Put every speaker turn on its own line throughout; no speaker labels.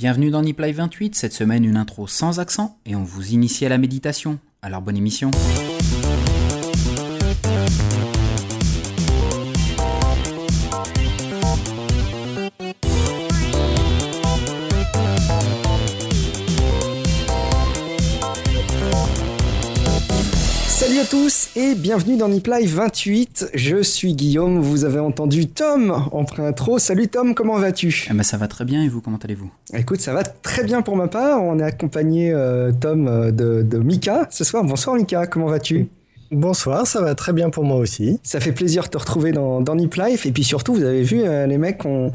Bienvenue dans Nip Live 28, cette semaine une intro sans accent et on vous initie à la méditation. Alors bonne émission.
Tous et bienvenue dans Nip Live 28. Je suis Guillaume, vous avez entendu Tom en pré-intro. Salut Tom, comment vas-tu?
Eh ben, ça va très bien et vous, comment allez-vous?
Écoute, ça va très bien pour ma part. On est accompagné euh, Tom euh, de, de Mika ce soir. Bonsoir Mika, comment vas-tu?
Bonsoir, ça va très bien pour moi aussi.
Ça fait plaisir de te retrouver dans, dans Nip Life. Et puis surtout, vous avez vu, euh, les mecs, on,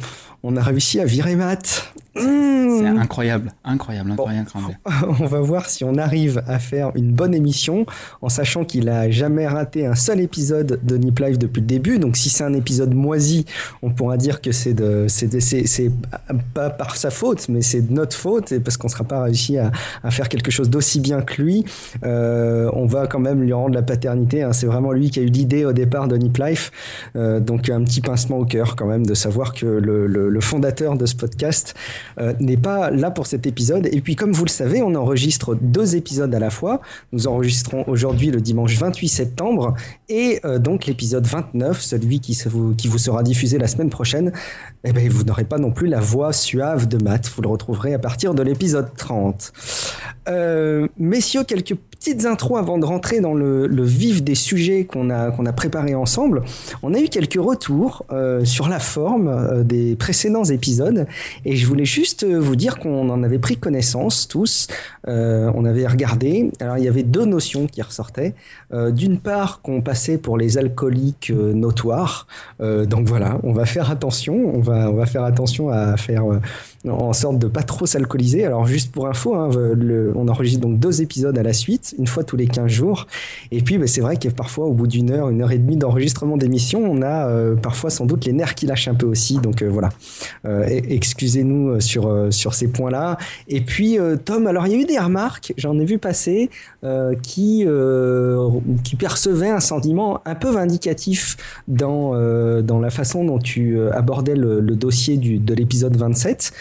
on a réussi à virer Matt. Mmh.
C'est incroyable, incroyable, incroyable, incroyable.
On va voir si on arrive à faire une bonne émission en sachant qu'il a jamais raté un seul épisode de Nip Live depuis le début. Donc si c'est un épisode moisi, on pourra dire que c'est de, c'est pas par sa faute, mais c'est de notre faute et parce qu'on sera pas réussi à, à, faire quelque chose d'aussi bien que lui. Euh, on va quand même lui rendre la paternité. Hein. C'est vraiment lui qui a eu l'idée au départ de Nip Life. Euh, donc un petit pincement au cœur quand même de savoir que le, le, le fondateur de ce podcast euh, n'est pas là pour cet épisode. Et puis, comme vous le savez, on enregistre deux épisodes à la fois. Nous enregistrons aujourd'hui le dimanche 28 septembre et euh, donc l'épisode 29, celui qui, vous, sera diffusé la semaine prochaine. Eh ben, vous n'aurez pas non plus la voix suave de Matt. Vous le retrouverez à partir de l'épisode 30. Euh, messieurs, quelques petites intros avant de rentrer dans le, vif des sujets qu'on a, qu'on a préparés ensemble. On a eu quelques retours sur la forme des précédents épisodes et je voulais juste vous dire qu'on en avait pris connaissance tous. Euh, on avait regardé. Alors il y avait deux notions qui ressortaient. Euh, D'une part, qu'on passait pour les alcooliques euh, notoires. donc voilà, on va faire attention. On va, on va faire attention à faire en sorte de pas trop s'alcooliser. Alors juste pour info, hein, on enregistre donc deux épisodes à la suite, une fois tous les 15 jours. Et puis bah, c'est vrai que parfois au bout d'une heure, une heure et demie d'enregistrement d'émission, on a euh, parfois sans doute les nerfs qui lâchent un peu aussi. Donc euh, voilà, euh, excusez-nous sur, sur ces points-là. Et puis Tom, alors il y a eu des remarques, j'en ai vu passer, qui, qui percevaient un sentiment un peu vindicatif dans, dans la façon dont tu abordais le, dossier du, de l'épisode 27.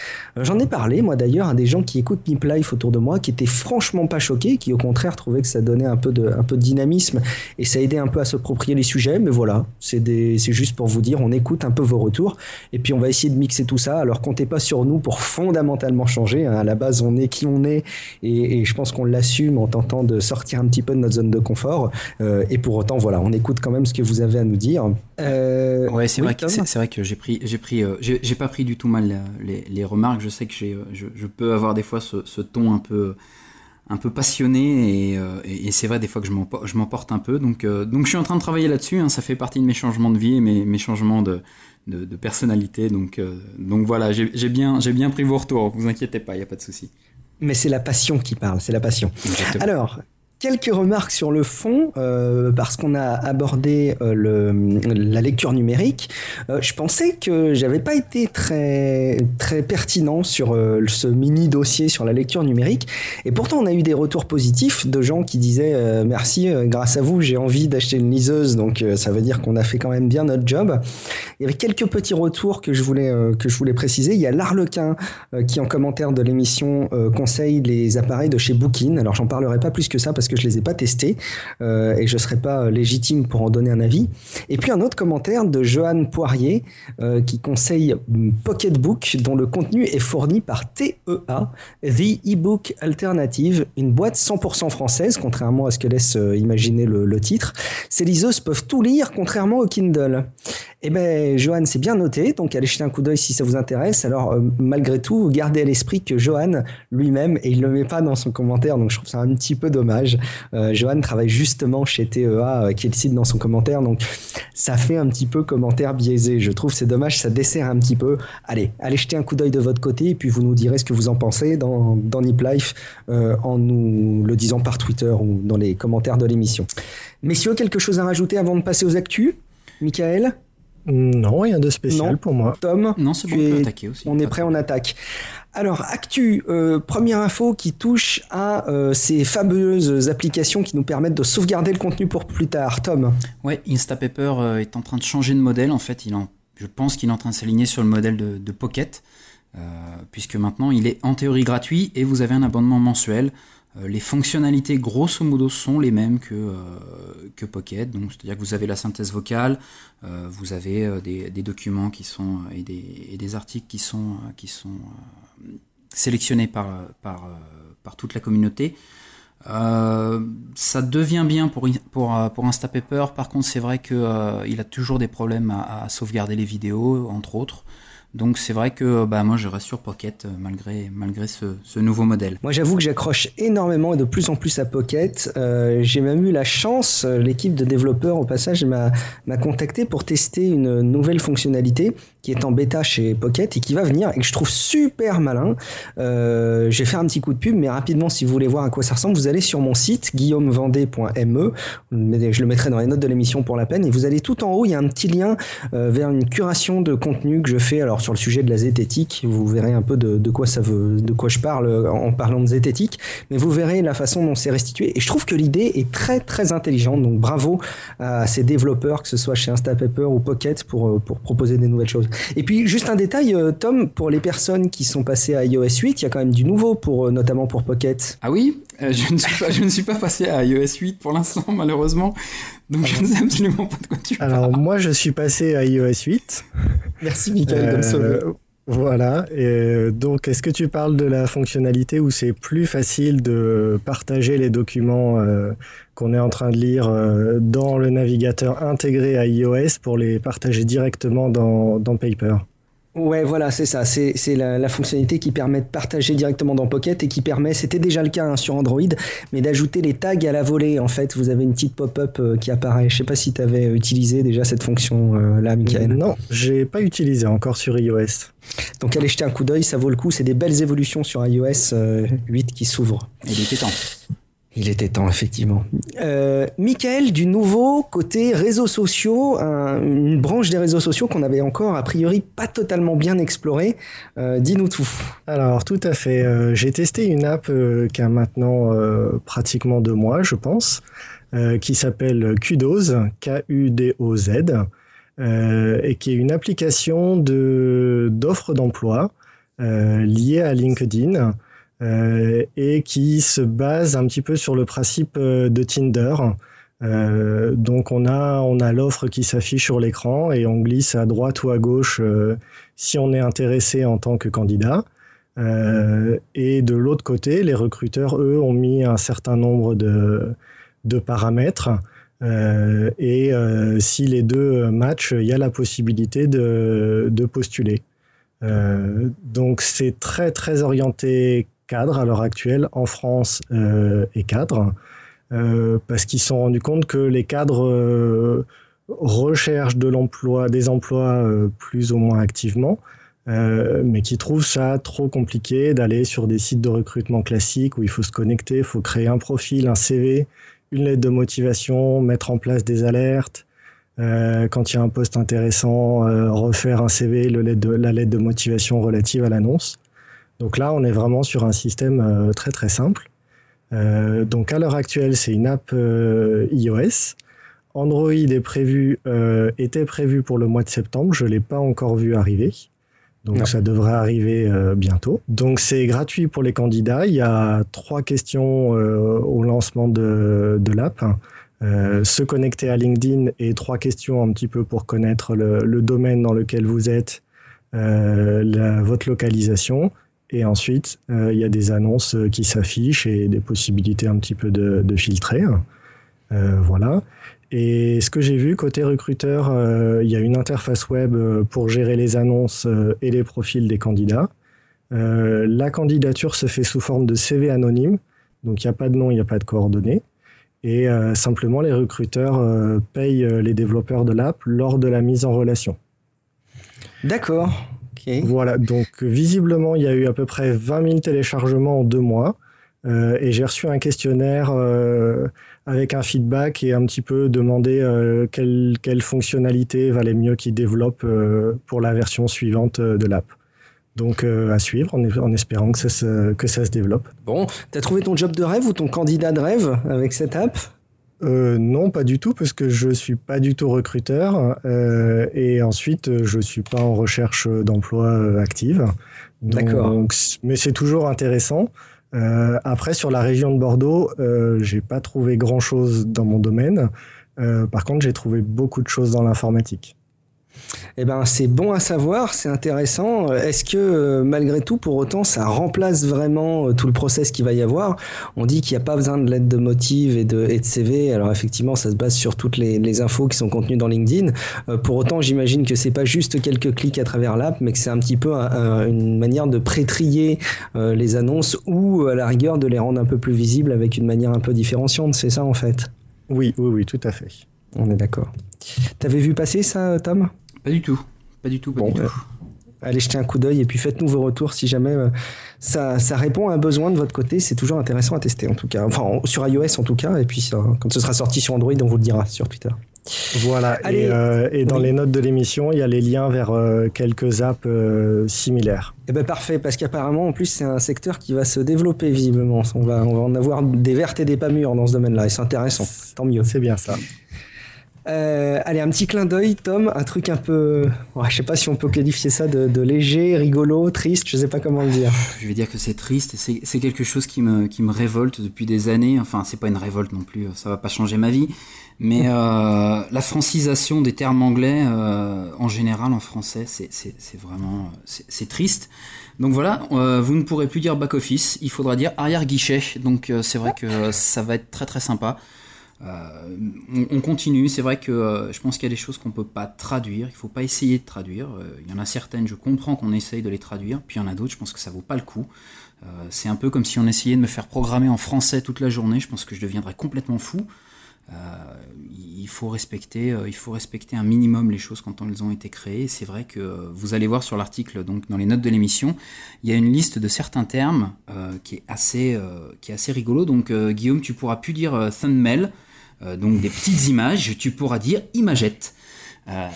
J'en ai parlé, moi d'ailleurs, à des gens qui écoutent Nip Life autour de moi, qui étaient franchement pas choqués, qui au contraire trouvaient que ça donnait un peu de, un peu de dynamisme et ça aidait un peu à s'approprier les sujets. Mais voilà, c'est juste pour vous dire, on écoute un peu vos retours et puis on va essayer de mixer tout ça. Alors comptez pas sur nous pour fondamentalement changer. Hein. À la base, on est qui on est et je pense qu'on l'assume en tentant de sortir un petit peu de notre zone de confort. Euh, et pour autant, voilà, on écoute quand même ce que vous avez à nous dire.
Euh, ouais, c'est oui, vrai, que, vrai que j'ai pris, j'ai pris, euh, j'ai pas pris du tout mal les, les remarques. Je sais que j'ai, je, je, peux avoir des fois ce, ce, ton un peu, un peu passionné et, euh, c'est vrai des fois que je m'emporte un peu. Donc, euh, donc je suis en train de travailler là-dessus. Hein, ça fait partie de mes changements de vie et mes, mes changements de, de, de personnalité. Donc, euh, donc voilà, j'ai bien, j'ai bien pris vos retours. Vous inquiétez pas, il y a pas de souci.
Mais c'est la passion qui parle, c'est la passion. Exactement. Alors, quelques remarques sur le fond, euh, parce qu'on a abordé euh, la lecture numérique. Euh, je pensais que j'avais pas été très, très pertinent sur ce mini dossier sur la lecture numérique. Et pourtant, on a eu des retours positifs de gens qui disaient merci, grâce à vous, j'ai envie d'acheter une liseuse. Donc, ça veut dire qu'on a fait quand même bien notre job. Il y avait quelques petits retours que je voulais, que je voulais préciser. Il y a l'Arlequin qui, en commentaire de l'émission, conseille les appareils de chez Bookin. Alors, j'en parlerai pas plus que ça parce que je les ai pas testés euh, et je serais pas légitime pour en donner un avis. Et puis un autre commentaire de Johan Poirier euh, qui conseille Pocketbook dont le contenu est fourni par TEA, The eBook Alternative, une boîte 100% française, contrairement à ce que laisse euh, imaginer le, le titre. Ces liseuses peuvent tout lire, contrairement au Kindle. Eh ben, Johan, c'est bien noté. Donc, allez jeter un coup d'œil si ça vous intéresse. Alors, euh, malgré tout, gardez à l'esprit que Johan lui-même, et il le met pas dans son commentaire, donc je trouve ça un petit peu dommage. Euh, Johan travaille justement chez TEA, euh, qui le cite dans son commentaire, donc ça fait un petit peu commentaire biaisé. Je trouve c'est dommage, ça dessert un petit peu. Allez, allez jeter un coup d'œil de votre côté, et puis vous nous direz ce que vous en pensez dans, dans Nip Life, euh, en nous le disant par Twitter ou dans les commentaires de l'émission. Messieurs, quelque chose à rajouter avant de passer aux actus? Michael?
Non, rien de spécial
non.
pour moi.
Tom
Non, c'est bon,
es...
on peut attaquer aussi.
On est prêt, on attaque. Alors, Actu, euh, première info qui touche à euh, ces fameuses applications qui nous permettent de sauvegarder le contenu pour plus tard. Tom
Ouais, Instapaper euh, est en train de changer de modèle. En fait, il en, je pense qu'il est en train de s'aligner sur le modèle de, de Pocket. puisque maintenant il est en théorie gratuit et vous avez un abonnement mensuel. Les fonctionnalités grosso modo sont les mêmes que, que Pocket, donc c'est-à-dire que vous avez la synthèse vocale, vous avez des, documents qui sont et des, articles qui sont, qui sont sélectionnés par, par, par toute la communauté. Euh, ça devient bien pour, pour, euh, pour Instapaper. Par contre, c'est vrai qu'il euh, il a toujours des problèmes à, sauvegarder les vidéos, entre autres. Donc c'est vrai que bah, moi je reste sur Pocket euh, malgré, malgré ce, ce nouveau modèle.
Moi j'avoue que j'accroche énormément et de plus en plus à Pocket. Euh, j'ai même eu la chance, euh, l'équipe de développeurs au passage m'a contacté pour tester une nouvelle fonctionnalité qui est en bêta chez Pocket et qui va venir et que je trouve super malin. Vais faire un petit coup de pub, mais rapidement si vous voulez voir à quoi ça ressemble, vous allez sur mon site guillaumevendée.me. Je le mettrai dans les notes de l'émission pour la peine. Et vous allez tout en haut, il y a un petit lien vers une curation de contenu que je fais. Alors sur le sujet de la zététique. Vous verrez un peu de, quoi ça veut, de quoi je parle en parlant de zététique, mais vous verrez la façon dont c'est restitué. Et je trouve que l'idée est très très intelligente. Donc bravo à ces développeurs, que ce soit chez Instapaper ou Pocket, pour, euh, pour proposer des nouvelles choses. Et puis juste un détail, euh, Tom, pour les personnes qui sont passées à iOS 8, il y a quand même du nouveau pour euh, notamment pour Pocket.
Ah oui, je ne suis pas je ne suis pas passé à iOS 8 pour l'instant malheureusement. Donc je ne sais absolument pas de quoi tu
parles. Alors moi je suis passé à iOS 8.
Merci Michael euh,
Voilà. Et donc est-ce que tu parles de la fonctionnalité où c'est plus facile de partager les documents euh, qu'on est en train de lire euh, dans le navigateur intégré à iOS pour les partager directement dans, dans Paper?
Ouais, voilà, c'est ça. C'est la, la, fonctionnalité qui permet de partager directement dans Pocket et qui permet, c'était déjà le cas hein, sur Android, mais d'ajouter les tags à la volée. En fait, vous avez une petite pop-up euh, qui apparaît. Je sais pas si tu avais utilisé déjà cette fonction-là, euh, Michael.
Non, j'ai pas utilisé encore sur iOS.
Donc allez jeter un coup d'œil, ça vaut le coup. C'est des belles évolutions sur iOS 8 euh, qui s'ouvrent.
Et il était temps.
Il était temps, effectivement. Euh, Michael, du nouveau côté réseaux sociaux, une branche des réseaux sociaux qu'on avait encore, a priori, pas totalement bien explorée. Euh, dis-nous tout.
Alors, tout à fait. Euh, j'ai testé une app qui a maintenant pratiquement deux mois, je pense, qui s'appelle Kudos, K-U-D-O-Z, et qui est une application d'offres d'emploi liée à LinkedIn. Euh, et qui se base un petit peu sur le principe euh, de Tinder. Euh, donc on a on a l'offre qui s'affiche sur l'écran et on glisse à droite ou à gauche si on est intéressé en tant que candidat. et de l'autre côté, les recruteurs eux ont mis un certain nombre de de paramètres et si les deux matchent, il y a la possibilité de de postuler. donc c'est très très orienté cadres à l'heure actuelle en France euh, et cadres, euh, parce qu'ils se sont rendus compte que les cadres euh, recherchent de l'emploi, des emplois plus ou moins activement, mais qui trouvent ça trop compliqué d'aller sur des sites de recrutement classiques où il faut se connecter, il faut créer un profil, un CV, une lettre de motivation, mettre en place des alertes. quand il y a un poste intéressant, refaire un CV, le lettre de, la lettre de motivation relative à l'annonce. Donc là, on est vraiment sur un système euh, très très simple. Euh, donc à l'heure actuelle, c'est une app euh, iOS. Android est prévu, était prévu pour le mois de septembre. Je l'ai pas encore vu arriver. Donc ça devrait arriver bientôt. Donc c'est gratuit pour les candidats. Il y a trois questions au lancement de, de l'app. se connecter à LinkedIn et trois questions un petit peu pour connaître le, domaine dans lequel vous êtes, la, votre localisation, et ensuite, euh, il y a des annonces euh, qui s'affichent et des possibilités un petit peu de, filtrer. Euh, voilà. Et ce que j'ai vu côté recruteur, il y a une interface web pour gérer les annonces et les profils des candidats. la candidature se fait sous forme de CV anonyme, donc il n'y a pas de nom, il n'y a pas de coordonnées. Et simplement, les recruteurs payent les développeurs de l'app lors de la mise en relation.
D'accord.
Voilà, donc visiblement, il y a eu à peu près 20 000 téléchargements en deux mois. Euh, et j'ai reçu un questionnaire euh, avec un feedback et un petit peu demandé euh, quelle, quelle, fonctionnalité valait mieux qu'ils développent pour la version suivante de l'app. Donc à suivre en, en, espérant que ça, se, que ça se développe.
Bon, t'as trouvé ton job de rêve ou ton candidat de rêve avec cette app?
Euh, non, pas du tout, parce que je suis pas du tout recruteur euh, et ensuite je suis pas en recherche d'emploi euh, active.
D'accord.
Mais c'est toujours intéressant. Euh, après, sur la région de Bordeaux, euh, j'ai pas trouvé grand chose dans mon domaine. Euh, par contre, j'ai trouvé beaucoup de choses dans l'informatique.
Eh ben, c'est bon à savoir, c'est intéressant. Est-ce que euh, malgré tout, pour autant, ça remplace vraiment euh, tout le process qu'il va y avoir? On dit qu'il n'y a pas besoin de lettre de motive et de, et de CV. Alors effectivement, ça se base sur toutes les, les infos qui sont contenues dans LinkedIn. Euh, pour autant, j'imagine que c'est pas juste quelques clics à travers l'app, mais que c'est un petit peu un, un, une manière de pré-trier euh, les annonces ou à la rigueur de les rendre un peu plus visibles avec une manière un peu différenciante. C'est ça en fait?
Oui, oui, oui, tout à fait.
On est d'accord. T'avais vu passer ça, Tom?
Pas du tout. Pas du tout, pas
Bon,
du
euh,
tout.
Allez jeter un coup d'œil et puis faites-nous vos retours si jamais euh, ça, ça répond à un besoin de votre côté. C'est toujours intéressant à tester en tout cas. Enfin, en- sur iOS en tout cas. Et puis ça, quand ce sera sorti sur Android, on vous le dira sur Twitter.
Voilà.
Allez.
Et, euh, et dans
Oui.
les notes de l'émission, il y a les liens vers euh, quelques apps euh, similaires.
Eh ben parfait, parce qu'apparemment en plus c'est un secteur qui va se développer visiblement. On va, on va en avoir des vertes et des pas mûres dans ce domaine-là et c'est intéressant. Tant mieux.
C'est bien ça.
Euh, allez, un petit clin d'œil, Tom, un truc un peu, ouais, je sais pas si on peut qualifier ça de, de léger, rigolo, triste, je sais pas comment le dire.
Je vais dire que c'est triste c'est quelque chose qui me, qui me révolte depuis des années. Enfin, c'est pas une révolte non plus, ça va pas changer ma vie. Mais euh, la francisation des termes anglais euh, en général en français, c'est vraiment c'est triste. Donc voilà, vous ne pourrez plus dire back office, il faudra dire arrière guichet. Donc c'est vrai que ça va être très très sympa. Euh, on, on continue, c'est vrai que euh, je pense qu'il y a des choses qu'on peut pas traduire, il faut pas essayer de traduire. Euh, il y en a certaines, je comprends qu'on essaye de les traduire, puis il y en a d'autres, je pense que ça vaut pas le coup. C'est un peu comme si on essayait de me faire programmer en français toute la journée, je pense que je deviendrais complètement fou. Il faut respecter, il faut respecter un minimum les choses quand elles ont été créées. C'est vrai que vous allez voir sur l'article, donc dans les notes de l'émission, il y a une liste de certains termes qui est assez, qui est assez rigolo. Donc Guillaume, tu pourras plus dire thumbnail, donc des petites images, tu pourras dire imagette. Euh,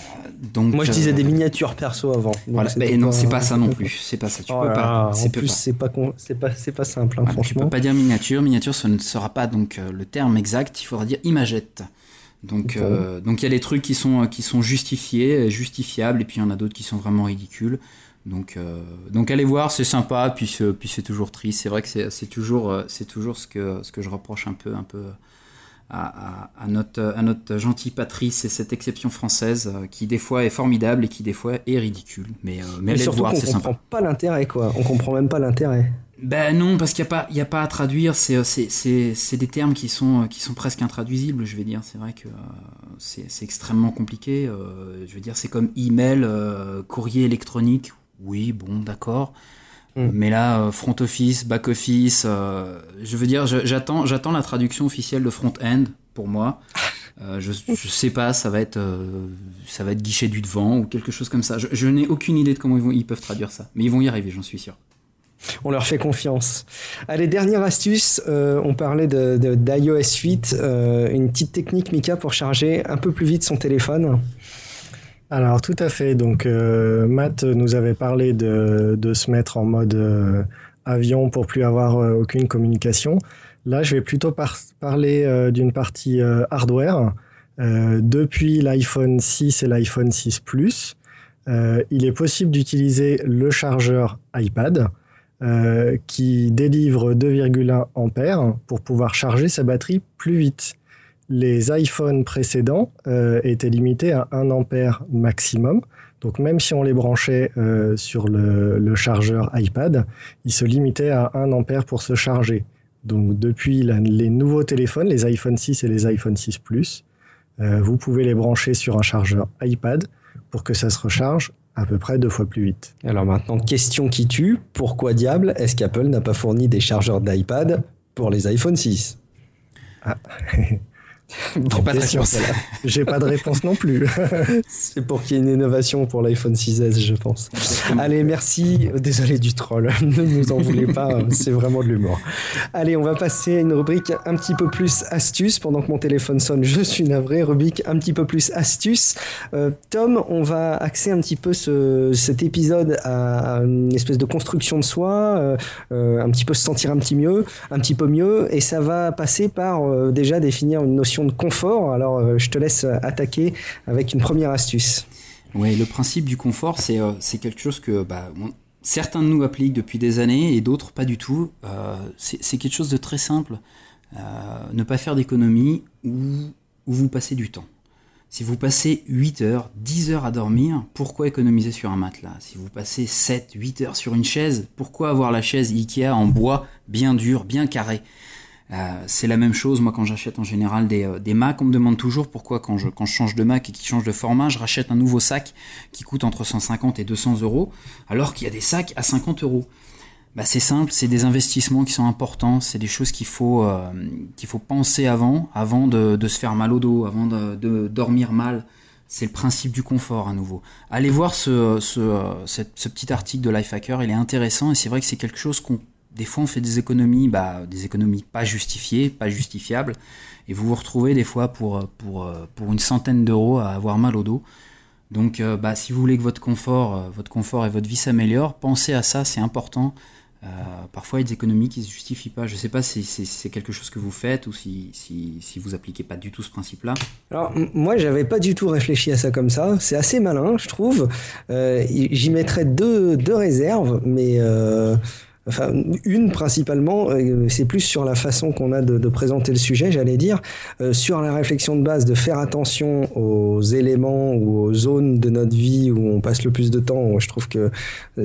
donc
Moi je
euh,
disais des miniatures perso avant.
Voilà, mais non, c'est pas ça non plus. C'est pas ça. Tu
Oh
peux
là
pas.
en plus c'est pas c'est pas c'est pas simple hein,
Voilà, tu
franchement.
peux pas dire miniature. Miniature, ce ne sera pas donc euh, le terme exact. Il faudra dire imagette. Donc, euh, donc il y a des trucs qui sont qui sont justifiés, euh, justifiables, et puis il y en a d'autres qui sont vraiment ridicules. Donc, euh, donc allez voir, c'est sympa, puis c'est, puis c'est toujours triste. C'est vrai que c'est, toujours euh, c'est toujours ce que ce que je reproche un peu un peu à, notre à notre gentille Patrice, c'est cette exception française euh, qui des fois est formidable et qui des fois est ridicule. Mais euh, mais
Mais
allez le
surtout
voir, c'est sympa.
comprend pas l'intérêt quoi. On comprend même pas l'intérêt.
Ben non, parce qu'il n'y a, pas- y a pas à traduire, c'est euh, c'est- c'est- c'est des termes qui sont, euh, qui sont presque intraduisibles, je vais dire. C'est vrai que euh, c'est extrêmement compliqué. euh, je veux dire, c'est comme email, courrier électronique, oui, bon, d'accord.
Mm.
Mais là, euh, front office, back office, euh, je veux dire, j'attends j'attends la traduction officielle de front-end pour moi. Euh, je, je sais pas, ça va être euh, ça va être guichet du devant ou quelque chose comme ça. Je, je n'ai aucune idée de comment ils, vont, ils peuvent traduire ça, mais ils vont y arriver, j'en suis sûr.
On leur fait confiance. Allez, dernière astuce, euh, on parlait d'iOS 8, euh, une petite technique Mika pour charger un peu plus vite son téléphone.
Alors tout à fait. Donc euh, Matt nous avait parlé de, se mettre en mode euh, avion pour plus avoir euh, aucune communication. Là, je vais plutôt par- parler d'une partie hardware. Depuis l'iPhone 6 et l'iPhone 6 Plus, il est possible d'utiliser le chargeur iPad qui délivre 2,1 ampères pour pouvoir charger sa batterie plus vite les iPhones précédents euh, étaient limités à 1 ampère maximum. Donc même si on les branchait euh, sur le, le chargeur iPad, ils se limitaient à 1 ampère pour se charger. Donc depuis la- les nouveaux téléphones, les iPhone 6 et les iPhone 6 Plus, euh, vous pouvez les brancher sur un chargeur iPad pour que ça se recharge à peu près deux fois plus vite.
Alors maintenant, question qui tue, pourquoi diable est-ce qu'Apple n'a pas fourni des chargeurs d'iPad pour les iPhone 6
Ah.
J'ai pas de réponse.
J'ai pas de réponse non plus.
C'est pour qu'il y ait une innovation pour l'iPhone 6S, je pense. Allez, merci. Désolé du troll. Ne nous en voulez pas. C'est vraiment de l'humour. Allez, on va passer à une rubrique un petit peu plus astuce. Pendant que mon téléphone sonne, je suis navré. Rubrique un petit peu plus astuce. Euh, Tom, on va axer un petit peu ce- cet épisode à, à une espèce de construction de soi, euh, euh, un petit peu se sentir un petit mieux, un petit peu mieux, et ça va passer par euh, déjà définir une notion de confort. Alors, je te laisse attaquer avec une première astuce.
Oui, le principe du confort, c'est quelque chose que bah, certains de nous appliquent depuis des années et d'autres pas du tout. c'est quelque chose de très simple. ne pas faire d'économie ou vous passez du temps. Si vous passez 8 heures, 10 heures à dormir, pourquoi économiser sur un matelas? Si vous passez 7, 8 heures sur une chaise, pourquoi avoir la chaise Ikea en bois bien dur, bien carré? Euh, c'est la même chose, moi quand j'achète en général des, euh, des, Mac, on me demande toujours pourquoi quand je, quand je change de Mac et qu'il change de format, je rachète un nouveau sac qui coûte entre 150 et 200 euros, alors qu'il y a des sacs à 50 euros bah, c'est simple, c'est des investissements qui sont importants, c'est des choses qu'il faut, euh, qu'il faut penser avant, avant de, de, se faire mal au dos, avant de, de dormir mal. C'est le principe du confort à nouveau. Allez voir ce, ce, ce, ce petit article de Lifehacker, il est intéressant et c'est vrai que c'est quelque chose qu'on des fois on fait des économies, bah, des économies pas justifiées, pas justifiables, et vous vous retrouvez des fois pour, pour, pour une centaine d'euros à avoir mal au dos. Donc euh, bah, si vous voulez que votre confort, votre confort et votre vie s'améliorent, pensez à ça, c'est important. Euh, parfois, il y a des économies qui ne se justifient pas. Je ne sais pas si c'est quelque chose que vous faites ou si, si, vous appliquez pas du tout ce principe-là.
Alors, moi, j'avais pas du tout réfléchi à ça comme ça. C'est assez malin, je trouve. Euh, J'y mettrais deux, deux réserves, mais euh, enfin une principalement, euh, c'est plus sur la façon qu'on a de, présenter le sujet, j'allais dire, euh, sur la réflexion de base, de faire attention aux éléments ou aux zones de notre vie où on passe le plus de temps. Je trouve que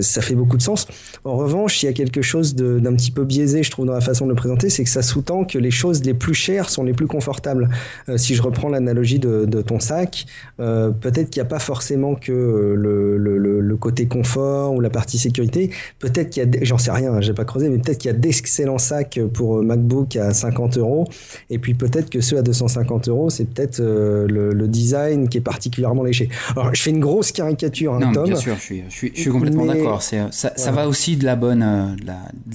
ça fait beaucoup de sens. En revanche, il y a quelque chose d'un petit peu biaisé, je trouve, dans la façon de le présenter, c'est que ça sous-tend que les choses les plus chères sont les plus confortables. Euh, si je reprends l'analogie de, ton sac, peut-être qu'il n'y a pas forcément que le, le, côté confort ou la partie sécurité. Peut-être qu'il y a, j'en sais rien Hein, j'ai pas creusé, mais peut-être qu'il y a d'excellents sacs pour euh, MacBook à 50 euros, et puis peut-être que ceux à 250 euros, c'est peut-être euh, le, design qui est particulièrement léché. Alors, je fais une grosse caricature, hein,
non, Bien sûr, je suis, je suis, complètement d'accord. Ça, ça va aussi de la bonne, euh, de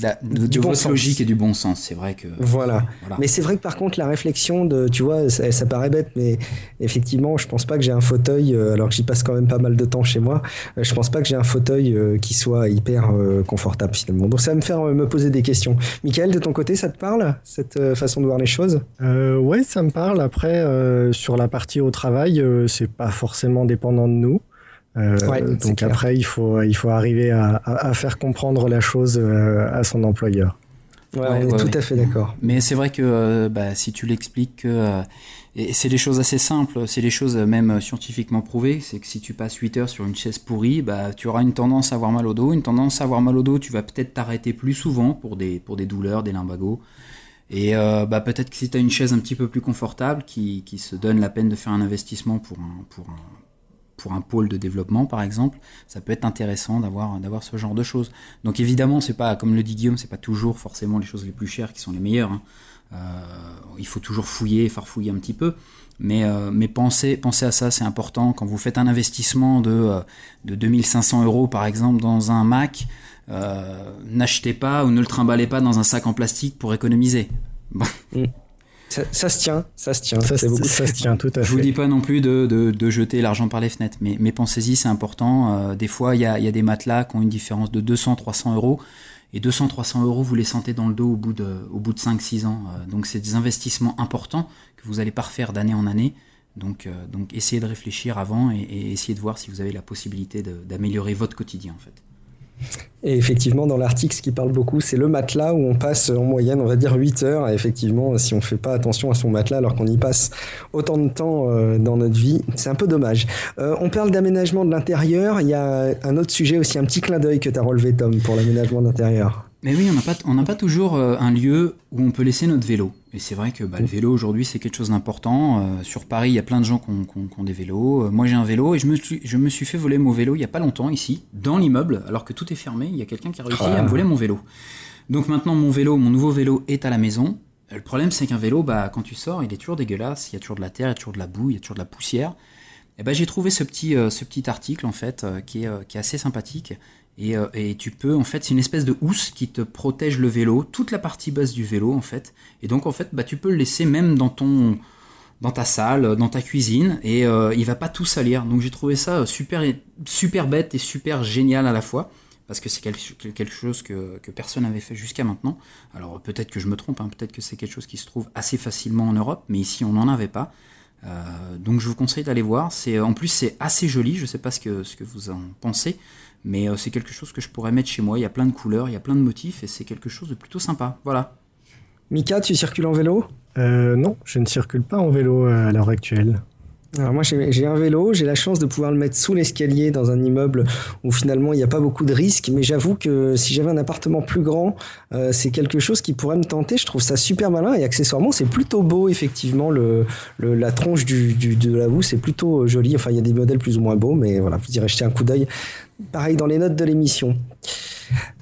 la, de la logique et du bon sens. C'est vrai que.
Voilà. Mais c'est vrai que par contre, la réflexion de, tu vois, ça, paraît bête, mais effectivement, je pense pas que j'ai un fauteuil, alors que j'y passe quand même pas mal de temps chez moi. Je pense pas que j'ai un fauteuil qui soit hyper confortable finalement. Donc ça me faire me poser des questions. Michael, de ton côté, ça te parle, cette euh, façon de voir les choses?
Euh, Ouais, ça me parle. Après, euh, sur la partie au travail, c'est pas forcément dépendant de nous. donc après, il faut, il faut arriver à, faire comprendre la chose à son employeur.
Ouais, on est tout à fait d'accord.
Mais c'est vrai que bah, si tu l'expliques que et c'est des choses assez simples, c'est des choses même scientifiquement prouvées. C'est que si tu passes 8 heures sur une chaise pourrie, bah, tu auras une tendance à avoir mal au dos. Une tendance à avoir mal au dos, tu vas peut-être t'arrêter plus souvent pour des, pour des douleurs, des limbagos. Et euh, bah, peut-être que si tu as une chaise un petit peu plus confortable, qui, qui, se donne la peine de faire un investissement pour un, pour un, pour un pôle de développement par exemple, ça peut être intéressant d'avoir d'avoir ce genre de choses. Donc évidemment, c'est pas comme le dit Guillaume, c'est pas toujours forcément les choses les plus chères qui sont les meilleures. Hein. Euh, il faut toujours fouiller, farfouiller un petit peu. Mais, euh, mais pensez, pensez à ça, c'est important. Quand vous faites un investissement de, euh, de 2500 euros, par exemple, dans un Mac, n'achetez pas ou ne le trimballez pas dans un sac en plastique pour économiser.
Mm. Ça, se tient, ça se tient.
Ça, se tient tout à fait.
Je vous dis pas non plus de, de, de jeter l'argent par les fenêtres, mais, mais pensez-y, c'est important. des fois, il y a, y a, des matelas qui ont une différence de 200-300 euros. Et 200-300 euros, vous les sentez dans le dos au bout de, au bout de 5-6 ans. Euh, donc c'est des investissements importants que vous allez pas refaire d'année en année. Donc, euh, donc essayez de réfléchir avant et, et essayez de voir si vous avez la possibilité d'améliorer votre quotidien en fait.
Et effectivement, dans l'article, ce qui parle beaucoup, c'est le matelas où on passe en moyenne, on va dire 8 heures. Effectivement, si on ne fait pas attention à son matelas alors qu'on y passe autant de temps euh, dans notre vie, c'est un peu dommage. Euh, on parle d'aménagement de l'intérieur. Il y a un autre sujet aussi, un petit clin d'œil que tu as relevé, Tom, pour l'aménagement d'intérieur.
Mais oui, on n'a pas toujours euh, un lieu où on peut laisser notre vélo. Et c'est vrai que bah, le vélo aujourd'hui c'est quelque chose d'important. Euh, sur Paris, il y a plein de gens qui ont, des vélos. Euh, moi j'ai un vélo et je me, suis, je me suis fait voler mon vélo il y a pas longtemps ici, dans l'immeuble, alors que tout est fermé. Il y a quelqu'un qui a réussi à me voler mon vélo. Donc maintenant mon vélo, mon nouveau vélo est à la maison. Le problème c'est qu'un vélo, bah, quand tu sors, il est toujours dégueulasse. Il y a toujours de la terre, il y a toujours de la boue, il y a toujours de la poussière. Et ben j'ai trouvé ce petit, ce petit article en fait qui, est, qui est assez sympathique euh, et, tu peux, en fait, c'est une espèce de housse qui te protège le vélo, toute la partie basse du vélo, en fait. Et donc, en fait, bah, tu peux le laisser même dans ton, dans ta salle, dans ta cuisine, et euh, il va pas tout salir. Donc, j'ai trouvé ça super, super bête et super génial à la fois. parce que c'est quelque chose que, que personne n'avait fait jusqu'à maintenant. Alors peut-être que je me trompe, hein, peut-être que c'est quelque chose qui se trouve assez facilement en Europe, mais ici on n'en avait pas. Euh, donc je vous conseille d'aller voir. En plus c'est assez joli. Je sais pas ce que vous en pensez, mais euh, c'est quelque chose que je pourrais mettre chez moi. Il y a plein de couleurs, il y a plein de motifs et c'est quelque chose de plutôt sympa. Voilà.
Mika, tu circules en vélo?
Euh, Non, je ne circule pas en vélo à l'heure actuelle.
Alors moi j'ai un vélo, j'ai la chance de pouvoir le mettre sous l'escalier dans un immeuble où finalement il n'y a pas beaucoup de risques, mais j'avoue que si j'avais un appartement plus grand, euh, c'est quelque chose qui pourrait me tenter. Je trouve ça super malin et accessoirement c'est plutôt beau effectivement le, la tronche du, de la boue, c'est plutôt joli. Enfin il y a des modèles plus ou moins beaux, mais voilà vous irez jeter un coup d'œil. Pareil dans les notes de l'émission.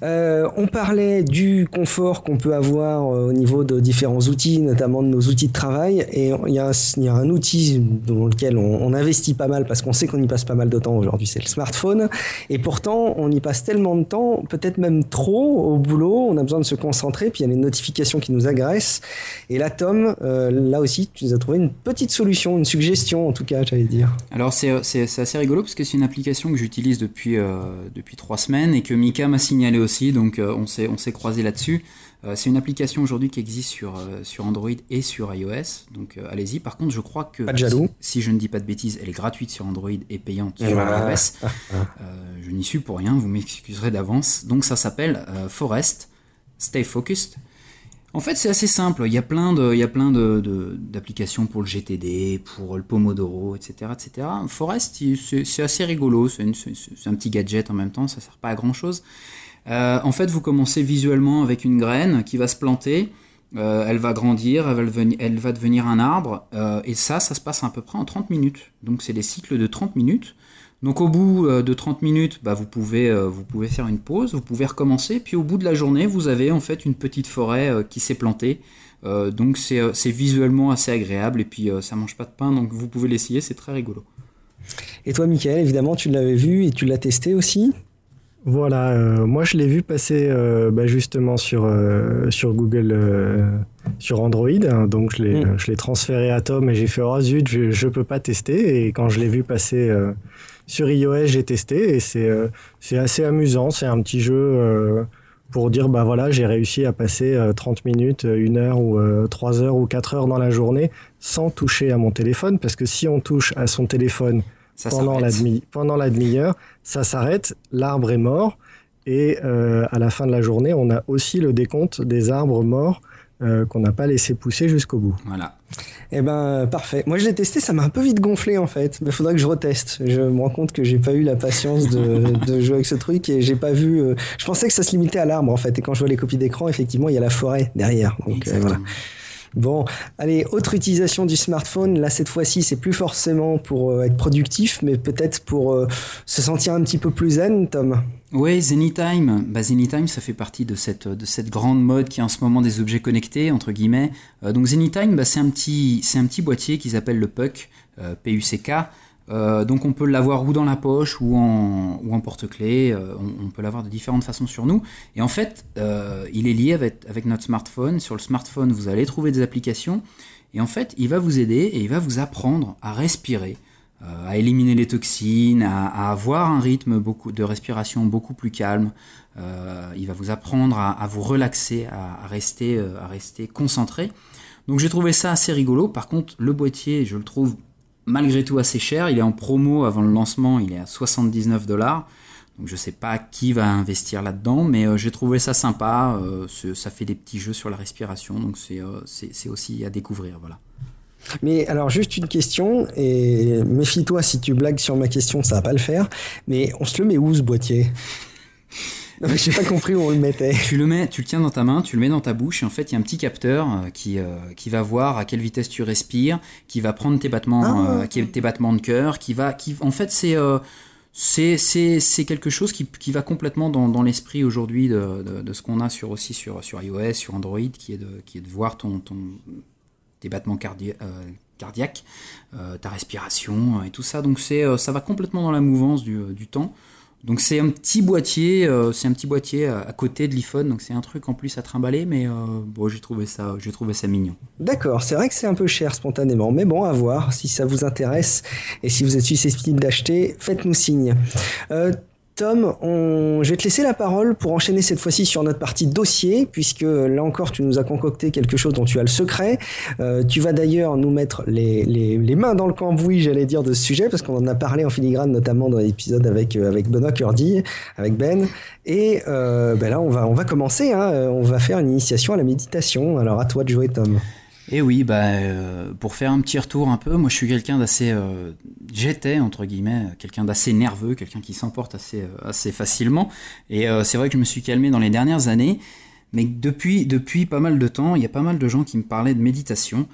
Euh, on parlait du confort qu'on peut avoir euh, au niveau de différents outils, notamment de nos outils de travail. Et il y a, un outil dans lequel on, investit pas mal parce qu'on sait qu'on y passe pas mal de temps aujourd'hui, c'est le smartphone. Et pourtant, on y passe tellement de temps, peut-être même trop au boulot. On a besoin de se concentrer. Puis il y a les notifications qui nous agressent. Et là, Tom, euh, là aussi, tu nous as trouvé une petite solution, une suggestion en tout cas, j'allais dire.
Alors c'est assez rigolo parce que c'est une application que j'utilise depuis, depuis trois semaines et que Mika m'a signé signalé aussi, donc euh, on s'est on s'est croisé là-dessus. Euh, c'est une application aujourd'hui qui existe sur, euh, sur Android et sur iOS, donc allez-y. Par contre, je crois que si, je ne dis pas de bêtises, elle est gratuite sur Android et payante sur iOS. je n'y suis pour rien, vous m'excuserez d'avance. Donc ça s'appelle Forest, Stay Focused. En fait, c'est assez simple. Il y a plein de, il y a plein de, d'applications pour le GTD, pour le Pomodoro, etc., etc. Forest, c'est, assez rigolo. C'est, c'est un petit gadget en même temps. Ça sert pas à grand chose. Euh, en fait, vous commencez visuellement avec une graine qui va se planter, euh, elle va grandir, elle va, devenir, un arbre, euh, et ça, ça se passe à peu près en 30 minutes. Donc c'est des cycles de 30 minutes. Donc au bout de 30 minutes, bah, vous, pouvez, faire une pause, vous pouvez recommencer, puis au bout de la journée, vous avez en fait une petite forêt qui s'est plantée. donc c'est visuellement assez agréable, et puis ça mange pas de pain, donc vous pouvez l'essayer, c'est très rigolo.
Et toi, Michael, évidemment, tu l'avais vu et tu l'as testé aussi?
Voilà, euh, moi je l'ai vu passer euh, bah, justement sur, euh, sur Google, sur Android, hein, donc je l'ai, mm. je l'ai transféré à Tom et j'ai fait oh zut, je, ne peux pas tester. Et quand je l'ai vu passer sur iOS, j'ai testé et c'est, c'est assez amusant. C'est un petit jeu pour dire bah voilà, j'ai réussi à passer 30 minutes, 1 heure ou 3 heures ou 4 heures dans la journée sans toucher à mon téléphone, parce que si on touche à son téléphone pendant, la demi, pendant la demi-heure, ça s'arrête, l'arbre est mort, et euh, à la fin de la journée, on a aussi le décompte des arbres morts euh, qu'on n'a pas laissé pousser jusqu'au bout.
Voilà.
Eh ben parfait. Moi je l'ai testé, ça m'a un peu vite gonflé en fait. Mais il faudrait que je reteste. Je me rends compte que j'ai pas eu la patience de, jouer avec ce truc et j'ai pas vu. Euh, je pensais que ça se limitait à l'arbre en fait. Et quand je vois les copies d'écran, effectivement, il y a la forêt derrière. Donc voilà. Bon, allez, autre utilisation du smartphone. Là, cette fois-ci, c'est plus forcément pour euh, être productif, mais peut-être pour euh, se sentir un petit peu plus zen, Tom.
Oui, Zenitime. Bah, Zenitime, ça fait partie de cette, de cette grande mode qui est en ce moment des objets connectés, entre guillemets. Euh, donc Zenitime, bah, c'est un, petit, un petit boîtier qu'ils appellent le PUC, P-U-C-K. Euh, donc on peut l'avoir ou dans la poche ou en, porte-clés, euh, on, peut l'avoir de différentes façons sur nous. Et en fait, euh, il est lié avec, notre smartphone. Sur le smartphone, vous allez trouver des applications. Et en fait, il va vous aider et il va vous apprendre à respirer, à éliminer les toxines, à, avoir un rythme de respiration beaucoup plus calme. il va vous apprendre à, vous relaxer, à rester, à rester concentré. Donc j'ai trouvé ça assez rigolo. Par contre, le boîtier, je le trouve malgré tout assez cher. Il est en promo avant le lancement, il est à 79 dollars. Donc je sais pas qui va investir là-dedans, mais euh, j'ai trouvé ça sympa. Euh, ça fait des petits jeux sur la respiration, donc euh, c'est aussi à découvrir. Voilà.
Mais alors juste une question, et méfie-toi si tu blagues sur ma question, ça va pas le faire. Mais on se le met où ce boîtier? j'ai pas compris où on le mettait.
Tu le mets, tu le tiens dans ta main, tu le mets dans ta bouche et en fait il y a un petit capteur euh, qui euh, qui va voir à quelle vitesse tu respires, qui va prendre tes battements, ah, euh, tes battements de cœur, qui va, qui en fait c'est c'est, c'est, c'est quelque chose qui, qui va complètement dans, dans l'esprit aujourd'hui de, de, de, ce qu'on a sur, aussi sur, sur iOS, sur Android, qui est de, qui est de voir ton, ton, tes battements cardiaques, ta respiration et tout ça. Donc c'est, ça va complètement dans la mouvance du, du temps. Donc c'est un petit boîtier, euh, c'est un petit boîtier à, côté de l'iPhone, donc c'est un truc en plus à trimballer, mais euh, bon j'ai trouvé ça, j'ai trouvé ça mignon.
D'accord, c'est vrai que c'est un peu cher spontanément, mais bon à voir si ça vous intéresse et si vous êtes susceptible d'acheter, faites-nous signe. Euh, Tom, on... je vais te laisser la parole pour enchaîner cette fois-ci sur notre partie dossier, puisque là encore, tu nous as concocté quelque chose dont tu as le secret. Euh, tu vas d'ailleurs nous mettre les, mains dans le cambouis, j'allais dire, de ce sujet, parce qu'on en a parlé en filigrane, notamment dans l'épisode avec, euh, avec Benoît Curdy, avec Ben. Et euh, ben là, on va, on va commencer, hein. on va faire une initiation à la méditation. Alors à toi de jouer, Tom.
Et oui, bah, euh, pour faire un petit retour un peu, moi je suis quelqu'un d'assez, euh, j'étais entre guillemets, quelqu'un d'assez nerveux, quelqu'un qui s'emporte assez, euh, facilement. Et c'est vrai que je me suis calmé dans les dernières années, mais depuis, depuis pas mal de temps, il y a pas mal de gens qui me parlaient de méditation,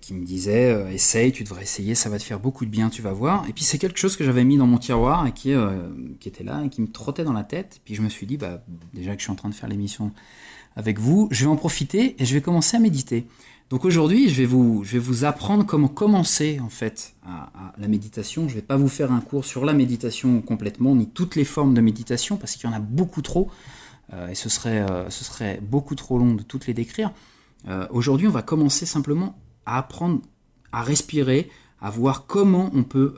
qui me disaient, essaye, tu devrais essayer, ça va te faire beaucoup de bien, tu vas voir. Et puis c'est quelque chose que j'avais mis dans mon tiroir et qui, était là et qui me trottait dans la tête. Puis je me suis dit, bah, déjà que je suis en train de faire l'émission avec vous, je vais en profiter et je vais commencer à méditer. Donc aujourd'hui, je vais vous, apprendre comment commencer en fait à, la méditation. Je ne vais pas vous faire un cours sur la méditation complètement, ni toutes les formes de méditation, parce qu'il y en a beaucoup trop, euh, et ce serait, euh, ce serait beaucoup trop long de toutes les décrire. Euh, aujourd'hui, on va commencer simplement à apprendre à respirer, à voir comment on peut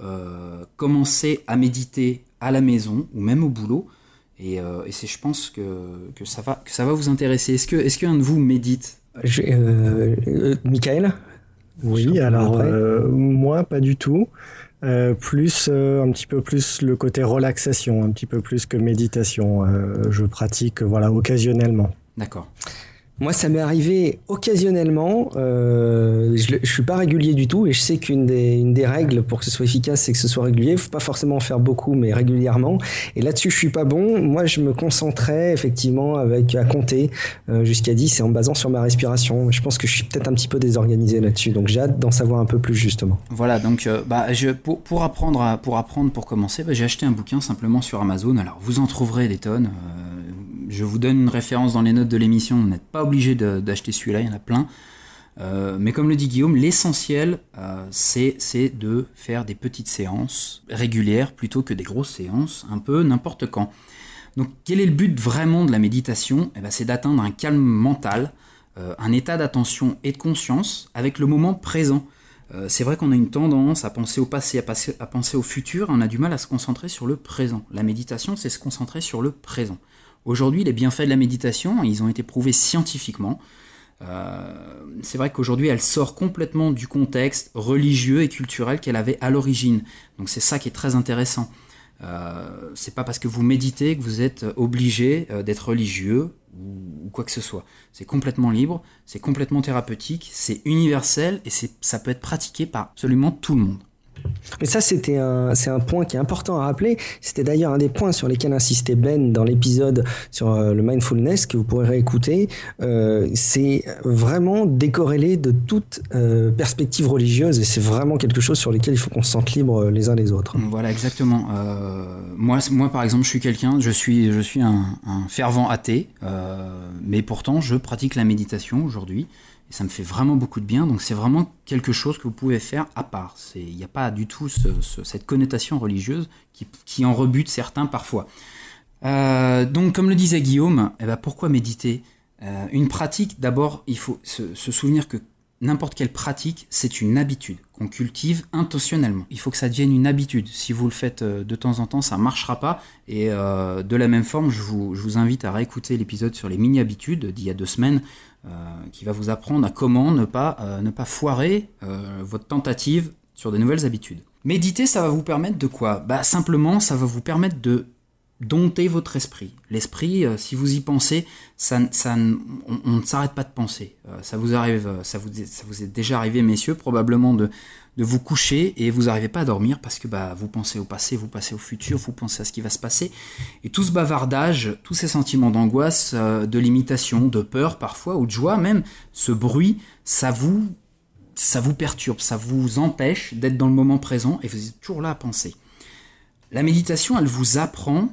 commencer à méditer à la maison ou même au boulot. Et, c'est, je pense que, ça va, que ça va vous intéresser. Est-ce que, est-ce qu'un de vous médite
euh, euh, Michael
Oui, alors euh, moi pas du tout. plus un petit peu plus le côté relaxation, un petit peu plus que méditation. je pratique voilà occasionnellement.
D'accord.
Moi, ça m'est arrivé occasionnellement. Euh, je, je suis pas régulier du tout, et je sais qu'une des, règles pour que ce soit efficace, c'est que ce soit régulier. Faut pas forcément en faire beaucoup, mais régulièrement. Et là-dessus, je suis pas bon. Moi, je me concentrais effectivement avec à compter euh, jusqu'à 10 et en basant sur ma respiration. Je pense que je suis peut-être un petit peu désorganisé là-dessus, donc j'ai hâte d'en savoir un peu plus justement.
Voilà, donc euh, bah, pour apprendre, pour apprendre, pour commencer, bah, j'ai acheté un bouquin simplement sur Amazon. Alors, vous en trouverez des tonnes. Je vous donne une référence dans les notes de l'émission, vous n'êtes pas obligé d'acheter celui-là, il y en a plein. Euh, mais comme le dit Guillaume, l'essentiel, euh, c'est de faire des petites séances régulières plutôt que des grosses séances, un peu n'importe quand. Donc quel est le but vraiment de la méditation? Eh ben, C'est d'atteindre un calme mental, euh, un état d'attention et de conscience avec le moment présent. c'est vrai qu'on a une tendance à penser au passé, à, à penser au futur, on a du mal à se concentrer sur le présent. La méditation, c'est se concentrer sur le présent. Aujourd'hui, les bienfaits de la méditation, ils ont été prouvés scientifiquement. Euh, c'est vrai qu'aujourd'hui, elle sort complètement du contexte religieux et culturel qu'elle avait à l'origine. Donc c'est ça qui est très intéressant. Euh, c'est pas parce que vous méditez que vous êtes obligé euh, d'être religieux ou, quoi que ce soit. C'est complètement libre, c'est complètement thérapeutique, c'est universel et ça peut être pratiqué par absolument tout le monde.
Mais ça, c'était un, c'est un point qui est important à rappeler. C'était d'ailleurs un des points sur lesquels insistait Ben dans l'épisode sur euh, le mindfulness que vous pourrez réécouter. Euh, c'est vraiment décorrélé de toute euh, perspective religieuse et c'est vraiment quelque chose sur lequel il faut qu'on se sente libre les uns les autres.
Voilà, exactement. moi, moi, par exemple, je suis quelqu'un, je suis, je suis un, un fervent athée, mais pourtant, je pratique la méditation aujourd'hui. Et ça me fait vraiment beaucoup de bien. Donc c'est vraiment quelque chose que vous pouvez faire à part. Il n'y a pas du tout cette connotation religieuse qui, en rebute certains parfois. Euh, donc comme le disait Guillaume, eh ben, pourquoi méditer? Euh, Une pratique, d'abord, il faut se, souvenir que n'importe quelle pratique, c'est une habitude qu'on cultive intentionnellement. Il faut que ça devienne une habitude. Si vous le faites euh, de temps en temps, ça ne marchera pas. Et de la même forme, je vous, invite à réécouter l'épisode sur les mini-habitudes d'il y a deux semaines qui va vous apprendre à comment ne pas, euh, ne pas foirer euh, votre tentative sur de nouvelles habitudes. Méditer, ça va vous permettre de quoi? Bah simplement, ça va vous permettre de dompter votre esprit. L'esprit, si vous y pensez, ça, ça, on, ne s'arrête pas de penser. ça vous arrive, ça vous, ça vous est déjà arrivé, messieurs, probablement de, de vous coucher et vous n'arrivez pas à dormir parce que bah, vous pensez au passé, vous pensez au futur, vous pensez à ce qui va se passer. Et tout ce bavardage, tous ces sentiments d'angoisse, euh, de limitation, de peur parfois, ou de joie même, ce bruit, ça vous, ça vous perturbe, ça vous empêche d'être dans le moment présent et vous êtes toujours là à penser. La méditation, elle vous apprend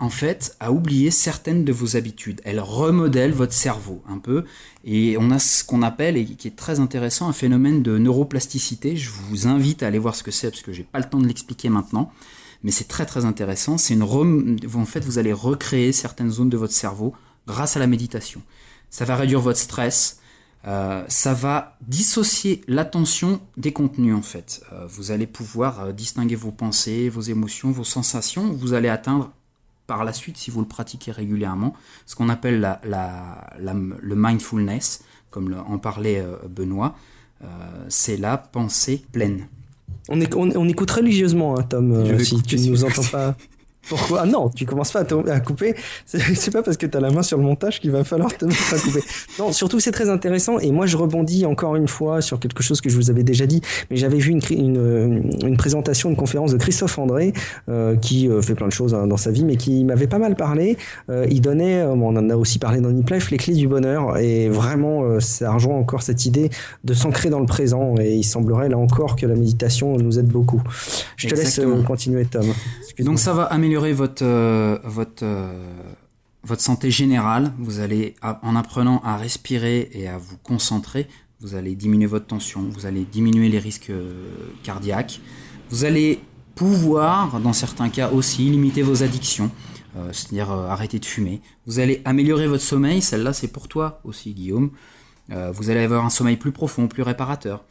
en fait, à oublier certaines de vos habitudes. Elle remodèle votre cerveau un peu. Et on a ce qu'on appelle, et qui est très intéressant, un phénomène de neuroplasticité. Je vous invite à aller voir ce que c'est, parce que j'ai pas le temps de l'expliquer maintenant. Mais c'est très très intéressant. C'est une En fait, vous allez recréer certaines zones de votre cerveau grâce à la méditation. Ça va réduire votre stress. euh, ça va dissocier l'attention des contenus en fait. Euh, vous allez pouvoir euh, distinguer vos pensées, vos émotions, vos sensations. Vous allez atteindre par la suite, si vous le pratiquez régulièrement, ce qu'on appelle la, le mindfulness, comme en parlait Benoît. c'est la pensée pleine.
On, on, écoute religieusement, hein, Tom, si tu ne nous entends pas. Pourquoi? Non, tu commences pas à, couper. C'est pas parce que tu as la main sur le montage qu'il va falloir te mettre à couper. Non, surtout c'est très intéressant. Et moi, je rebondis encore une fois sur quelque chose que je vous avais déjà dit. Mais j'avais vu une, une, une, présentation, une conférence de Christophe André, euh, qui euh, fait plein de choses hein, dans sa vie, mais qui m'avait pas mal parlé. Euh, il donnait, on en a aussi parlé dans Nip Life, les clés du bonheur. Et vraiment, ça rejoint encore cette idée de s'ancrer dans le présent. Et il semblerait là encore que la méditation nous aide beaucoup. Je te laisse continuer, Tom.
Donc ça va améliorer votre, euh, euh, votre santé générale. Vous allez, en apprenant à respirer et à vous concentrer, vous allez diminuer votre tension, vous allez diminuer les risques euh, cardiaques. Vous allez pouvoir, dans certains cas aussi, limiter vos addictions, c'est-à-dire arrêter de fumer. Vous allez améliorer votre sommeil, celle-là c'est pour toi aussi Guillaume. vous allez avoir un sommeil plus profond, plus réparateur.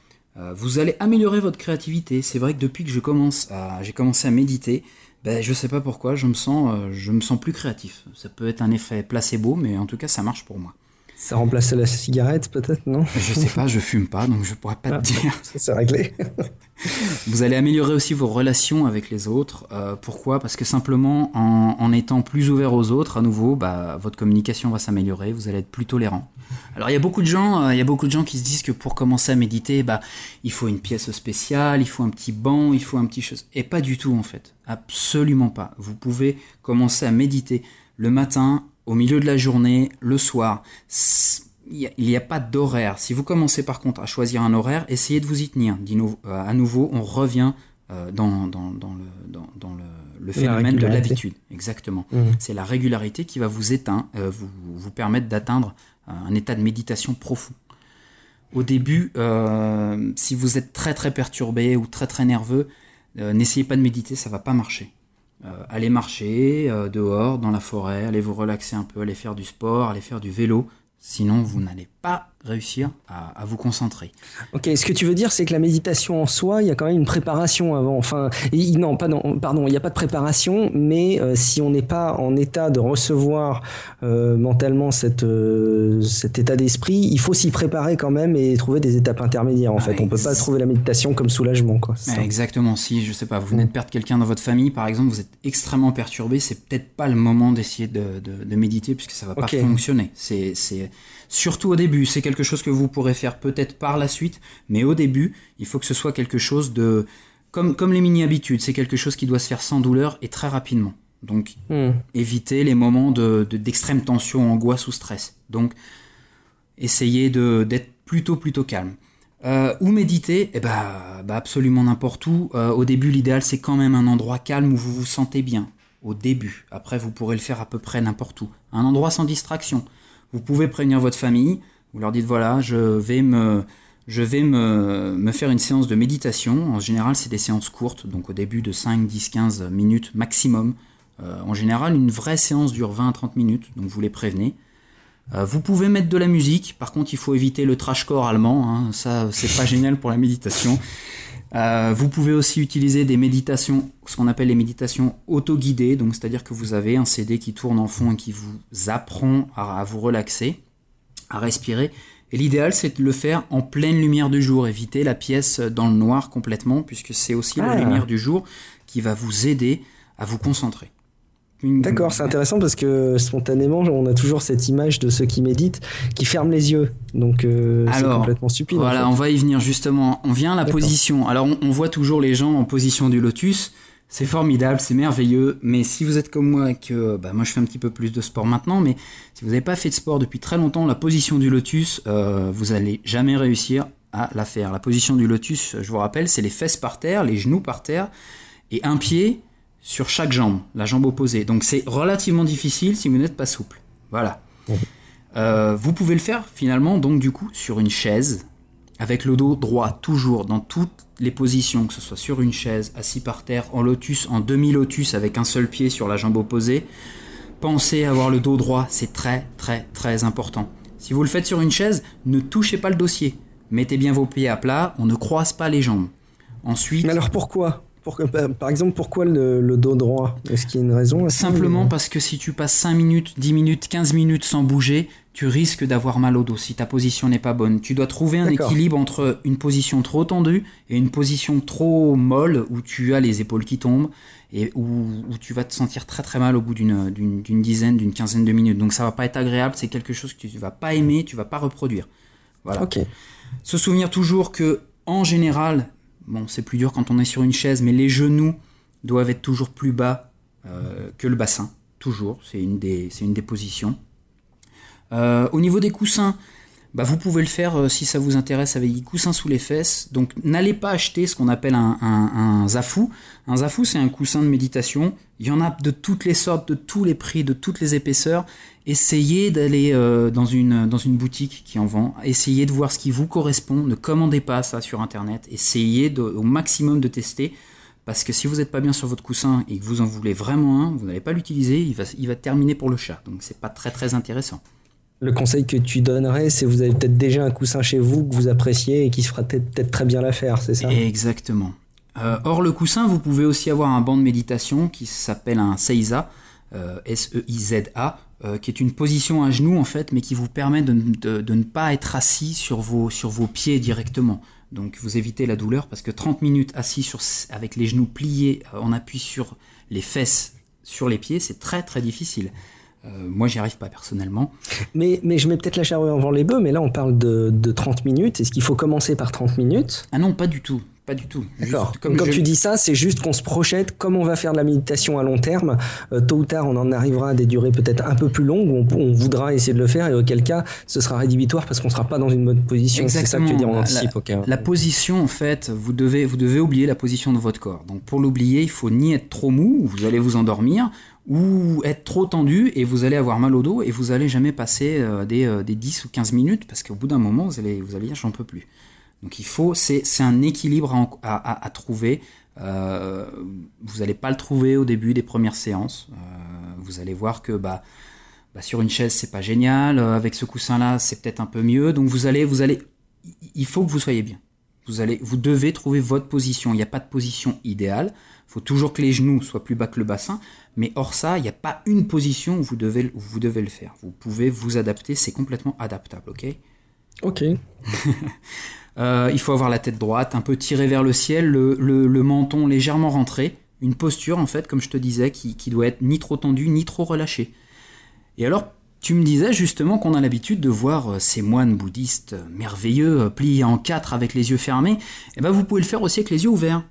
vous allez améliorer votre créativité. C'est vrai que depuis que j'ai commencé à méditer, ben, je sais pas pourquoi, je me sens, euh, je me sens plus créatif. Ça peut être un effet placebo, mais en tout cas, ça marche pour moi.
Ça remplace la cigarette, peut-être, non?
Je sais pas, je fume pas, donc je pourrais pas te ah, dire.
C'est réglé.
Vous allez améliorer aussi vos relations avec les autres. Euh, pourquoi? Parce que simplement, en, étant plus ouvert aux autres, à nouveau, bah, votre communication va s'améliorer. Vous allez être plus tolérant. Alors, il y a beaucoup de gens, euh, il y a beaucoup de gens qui se disent que pour commencer à méditer, bah, il faut une pièce spéciale, il faut un petit banc, il faut un petit chose. Et pas du tout, en fait. Absolument pas. Vous pouvez commencer à méditer le matin, au milieu de la journée, le soir. Il n'y a, pas d'horaire. Si vous commencez par contre à choisir un horaire, essayez de vous y tenir. Euh, à nouveau, on revient euh, dans, dans, le, le, phénomène de l'habitude. Exactement. Mmh. C'est la régularité qui va vous éteindre, euh, vous, vous permettre d'atteindre un état de méditation profond. Au début, si vous êtes très très perturbé ou très très nerveux, n'essayez pas de méditer, ça va pas marcher. Euh, allez marcher euh, dehors, dans la forêt, allez vous relaxer un peu, allez faire du sport, allez faire du vélo. Sinon, vous n'allez pas réussir à, vous concentrer.
Ok, ce que tu veux dire, c'est que la méditation en soi, il y a quand même une préparation avant. Enfin, non, pas pardon, il n'y a pas de préparation, mais euh, si on n'est pas en état de recevoir euh, mentalement cette, euh, cet état d'esprit, il faut s'y préparer quand même et trouver des étapes intermédiaires. En fait, on peut pas trouver la méditation comme soulagement, quoi.
exactement. Si je sais pas, vous venez de perdre quelqu'un dans votre famille, par exemple, vous êtes extrêmement perturbé, c'est peut-être pas le moment d'essayer de, de, méditer puisque ça va pas fonctionner. C'est surtout au début. C'est quelque chose que vous pourrez faire peut-être par la suite, mais au début, il faut que ce soit quelque chose de comme comme les mini habitudes. C'est quelque chose qui doit se faire sans douleur et très rapidement. Donc, hmm. éviter les moments de d'extrême tension, angoisse ou stress. Donc, essayez de d'être plutôt plutôt calme. Euh, ou méditer, eh ben, bah, absolument n'importe où. Euh, au début, l'idéal c'est quand même un endroit calme où vous vous sentez bien. Au début. Après, vous pourrez le faire à peu près n'importe où. Un endroit sans distraction. Vous pouvez prévenir votre famille. Vous leur dites voilà, je vais me, faire une séance de méditation. En général, c'est des séances courtes, donc au début de 5, 10, 15 minutes maximum. Euh, en général, une vraie séance dure 20 à 30 minutes, donc vous les prévenez. Euh, vous pouvez mettre de la musique, par contre, il faut éviter le trashcore allemand, hein. ça, c'est pas génial pour la méditation. Euh, vous pouvez aussi utiliser des méditations, ce qu'on appelle les méditations auto-guidées, donc c'est-à-dire que vous avez un CD qui tourne en fond et qui vous apprend à, vous relaxer, à respirer. Et l'idéal, c'est de le faire en pleine lumière du jour, éviter la pièce dans le noir complètement, puisque c'est aussi la ah. lumière du jour qui va vous aider à vous concentrer.
D'accord, c'est intéressant parce que spontanément, on a toujours cette image de ceux qui méditent qui ferment les yeux. Donc euh, c'est complètement stupide.
Voilà, on va y venir justement. On vient à la position. Alors on, voit toujours les gens en position du lotus. C'est formidable, c'est merveilleux. Mais si vous êtes comme moi et que bah, moi je fais un petit peu plus de sport maintenant, mais si vous n'avez pas fait de sport depuis très longtemps, la position du lotus, euh, vous allez jamais réussir à la faire. La position du lotus, je vous rappelle, c'est les fesses par terre, les genoux par terre et un pied sur chaque jambe, la jambe opposée. Donc c'est relativement difficile si vous n'êtes pas souple. Voilà. Euh, vous pouvez le faire finalement donc du coup sur une chaise avec le dos droit toujours dans toutes les positions, que ce soit sur une chaise, assis par terre, en lotus, en demi-lotus avec un seul pied sur la jambe opposée. Pensez à avoir le dos droit, c'est très très très important. Si vous le faites sur une chaise, ne touchez pas le dossier. Mettez bien vos pieds à plat, on ne croise pas les jambes. Ensuite.
Mais alors pourquoi? Par exemple, pourquoi le, dos droit? Est-ce qu'il y a une raison?
Simplement parce que si tu passes 5 minutes, 10 minutes, 15 minutes sans bouger, tu risques d'avoir mal au dos si ta position n'est pas bonne. Tu dois trouver un équilibre entre une position trop tendue et une position trop molle où tu as les épaules qui tombent et où, tu vas te sentir très très mal au bout d'une dizaine, d'une quinzaine de minutes. Donc ça va pas être agréable, c'est quelque chose que tu vas pas aimer, tu vas pas reproduire. Voilà. Se souvenir toujours que en général, Bon, c'est plus dur quand on est sur une chaise, mais les genoux doivent être toujours plus bas euh, que le bassin. Toujours, c'est une, des, positions. Euh, au niveau des coussins, bah vous pouvez le faire euh, si ça vous intéresse avec des coussins sous les fesses. Donc n'allez pas acheter ce qu'on appelle un, zafou. Un zafou, c'est un coussin de méditation. Il y en a de toutes les sortes, de tous les prix, de toutes les épaisseurs essayez d'aller euh, dans, une, boutique qui en vend, essayez de voir ce qui vous correspond, ne commandez pas ça sur internet, essayez au maximum de tester, parce que si vous n'êtes pas bien sur votre coussin et que vous en voulez vraiment un, vous n'allez pas l'utiliser, il va, il va terminer pour le chat, donc c'est pas très très intéressant.
Le conseil que tu donnerais, c'est vous avez peut-être déjà un coussin chez vous que vous appréciez et qui se fera peut-être très bien l'affaire, c'est ça?
Exactement. Euh, or, le coussin, vous pouvez aussi avoir un banc de méditation qui s'appelle un Seiza, euh, S-E-I-Z-A, euh, qui est une position à genoux en fait, mais qui vous permet de, ne pas être assis sur vos, pieds directement. Donc vous évitez la douleur parce que 30 minutes assis avec les genoux pliés euh, en appui sur les fesses, sur les pieds, c'est très très difficile. Euh, moi, j'y arrive pas personnellement.
Mais, mais je mets peut-être la charrue avant les bœufs, mais là, on parle de, de 30 minutes. Est-ce qu'il faut commencer par 30 minutes?
Ah non, pas du tout. Pas du tout.
D'accord. Comme quand tu dis ça, c'est juste qu'on se projette, comme on va faire de la méditation à long terme, euh, tôt ou tard, on en arrivera à des durées peut-être un peu plus longues, où on, voudra essayer de le faire, et auquel cas, ce sera rédhibitoire parce qu'on sera pas dans une bonne position. C'est ça que tu dis, on anticipe.
La, la, position, en fait, vous devez, vous devez oublier la position de votre corps. Donc pour l'oublier, il faut ni être trop mou, vous allez vous endormir, ou être trop tendu et vous allez avoir mal au dos et vous allez jamais passer euh, des, euh, des 10 ou 15 minutes parce qu'au bout d'un moment, vous allez, vous allez dire j'en peux plus. Donc il faut, c'est un équilibre à, trouver. Euh, vous n'allez pas le trouver au début des premières séances. Euh, vous allez voir que bah, bah, sur une chaise c'est pas génial, euh, avec ce coussin là c'est peut-être un peu mieux. Donc vous allez, vous allez, il faut que vous soyez bien. Vous allez, vous devez trouver votre position. Il n'y a pas de position idéale. Il faut toujours que les genoux soient plus bas que le bassin. Mais hors ça, il n'y a pas une position où vous devez, où vous devez le faire. Vous pouvez vous adapter. C'est complètement adaptable, ok?
Ok.
Euh, il faut avoir la tête droite, un peu tirée vers le ciel, le, menton légèrement rentré. Une posture, en fait, comme je te disais, qui, doit être ni trop tendue, ni trop relâchée. Et alors, tu me disais justement qu'on a l'habitude de voir euh, ces moines bouddhistes merveilleux, euh, pliés en quatre avec les yeux fermés. Et eh ben, vous pouvez le faire aussi avec les yeux ouverts.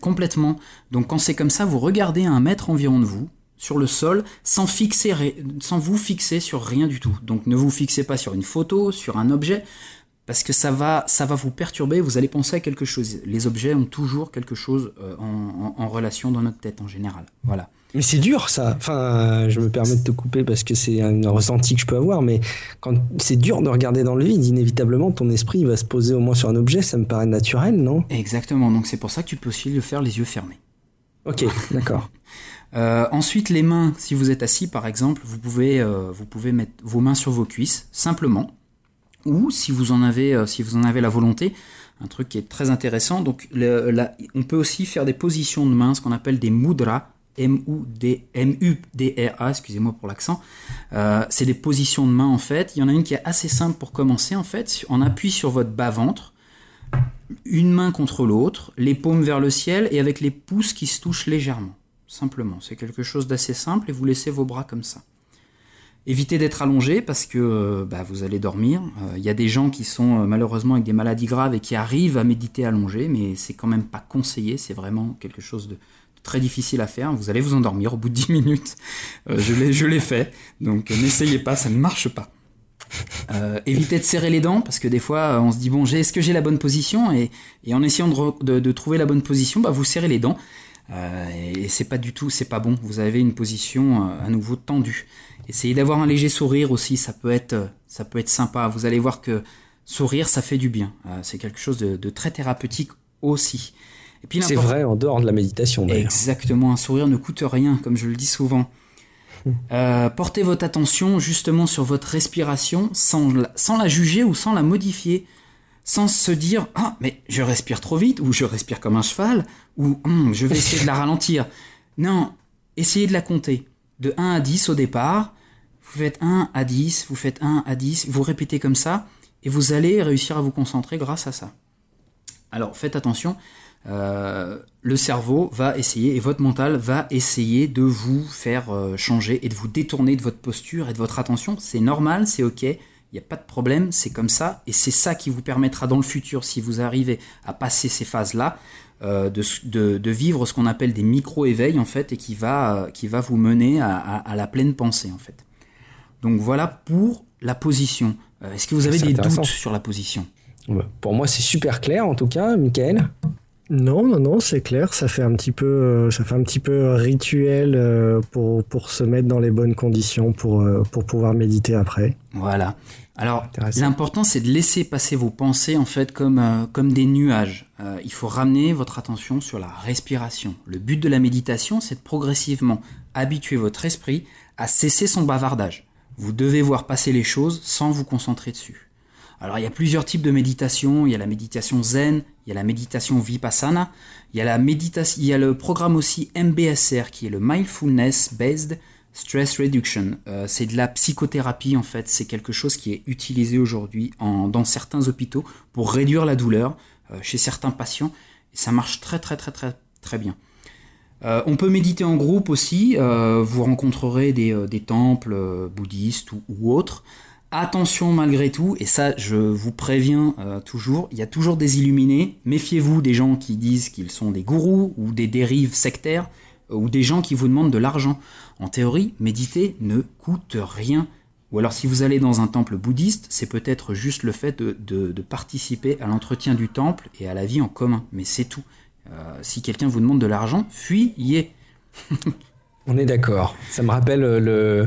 Complètement. Donc, quand c'est comme ça, vous regardez un mètre environ de vous, sur le sol sans, sans vous fixer sur rien du tout. Donc ne vous fixez pas sur une photo, sur un objet, parce que ça va, ça va vous perturber, vous allez penser à quelque chose. Les objets ont toujours quelque chose euh, en, relation dans notre tête en général. Voilà.
Mais c'est dur ça. Enfin, je me permets de te couper parce que c'est un ressenti que je peux avoir, mais quand c'est dur de regarder dans le vide, inévitablement ton esprit va se poser au moins sur un objet, ça me paraît naturel, non?
Exactement. Donc c'est pour ça que tu peux aussi le faire les yeux fermés.
Ok, d'accord.
Euh, ensuite, les mains, si vous êtes assis par exemple, vous pouvez, euh, vous pouvez mettre vos mains sur vos cuisses, simplement ou si vous en avez, euh, si vous en avez la volonté, un truc qui est très intéressant. Donc, on peut aussi faire des positions de main, ce qu'on appelle des mudras, M-U-D-R-A, excusez-moi pour l'accent. Euh, c'est des positions de main en fait. Il y en a une qui est assez simple pour commencer en fait. On appuie sur votre bas-ventre, une main contre l'autre, les paumes vers le ciel et avec les pouces qui se touchent légèrement. Simplement, c'est quelque chose d'assez simple et vous laissez vos bras comme ça. Évitez d'être allongé parce que euh, bah, vous allez dormir. Il euh, y a des gens qui sont euh, malheureusement avec des maladies graves et qui arrivent à méditer allongé, mais c'est quand même pas conseillé. C'est vraiment quelque chose de, très difficile à faire. Vous allez vous endormir au bout de 10 minutes. je l'ai fait, donc n'essayez pas, ça ne marche pas. évitez de serrer les dents parce que des fois on se dit bon est-ce que j'ai la bonne position? Et, en essayant de, trouver la bonne position bah, vous serrez les dents et c'est pas du tout c'est pas bon vous avez une position à nouveau tendue Essayez d'avoir un léger sourire aussi, ça peut être, ça peut être sympa. Vous allez voir que sourire, ça fait du bien. Euh, c'est quelque chose de, très thérapeutique aussi.
C'est vrai en dehors de la méditation.
Exactement, un sourire ne coûte rien, comme je le dis souvent. Euh, portez votre attention justement sur votre respiration sans la, sans la juger ou sans la modifier. Sans se dire Ah, mais je respire trop vite, ou je respire comme un cheval, ou hum, je vais essayer de la ralentir. Non, essayez de la compter. De 1 à 10 au départ. Vous faites 1 à 10, vous faites 1 à 10, vous répétez comme ça, et vous allez réussir à vous concentrer grâce à ça. Alors faites attention, euh, le cerveau va essayer, et votre mental va essayer de vous faire euh, changer et de vous détourner de votre posture et de votre attention. C'est normal, c'est ok, il n'y a pas de problème, c'est comme ça, et c'est ça qui vous permettra dans le futur, si vous arrivez à passer ces phases-là, euh, de, vivre ce qu'on appelle des micro-éveils en fait, et qui va, qui va vous mener à, la pleine pensée en fait. Donc voilà pour la position. Est-ce que vous avez des doutes sur la position?
Pour moi, c'est super clair en tout cas, Michael.
Non, non, non, c'est clair. Ça fait un petit peu, euh, ça fait un petit peu rituel euh, pour, pour se mettre dans les bonnes conditions pour, euh, pour pouvoir méditer après.
Voilà. Alors, l'important, c'est de laisser passer vos pensées en fait comme, comme des nuages. il faut ramener votre attention sur la respiration. Le but de la méditation, c'est de progressivement habituer votre esprit à cesser son bavardage. Vous devez voir passer les choses sans vous concentrer dessus. Alors il y a plusieurs types de méditation. Il y a la méditation zen, il y a la méditation vipassana, il y a la méditation, il y a le programme aussi MBSR qui est le mindfulness based stress reduction. Euh, c'est de la psychothérapie en fait. C'est quelque chose qui est utilisé aujourd'hui dans certains hôpitaux pour réduire la douleur euh, chez certains patients. Et ça marche très très très très très bien. Euh, on peut méditer en groupe aussi. vous rencontrerez des, temples bouddhistes ou autres. Attention malgré tout, et ça je vous préviens toujours, il y a toujours des illuminés. Méfiez-vous des gens qui disent qu'ils sont des gourous ou des dérives sectaires ou des gens qui vous demandent de l'argent. En théorie, méditer ne coûte rien. Ou alors si vous allez dans un temple bouddhiste, c'est peut-être juste le fait de, participer à l'entretien du temple et à la vie en commun. Mais c'est tout. Euh, si quelqu'un vous demande de l'argent, fuyez.
On est d'accord. Ça me rappelle le euh,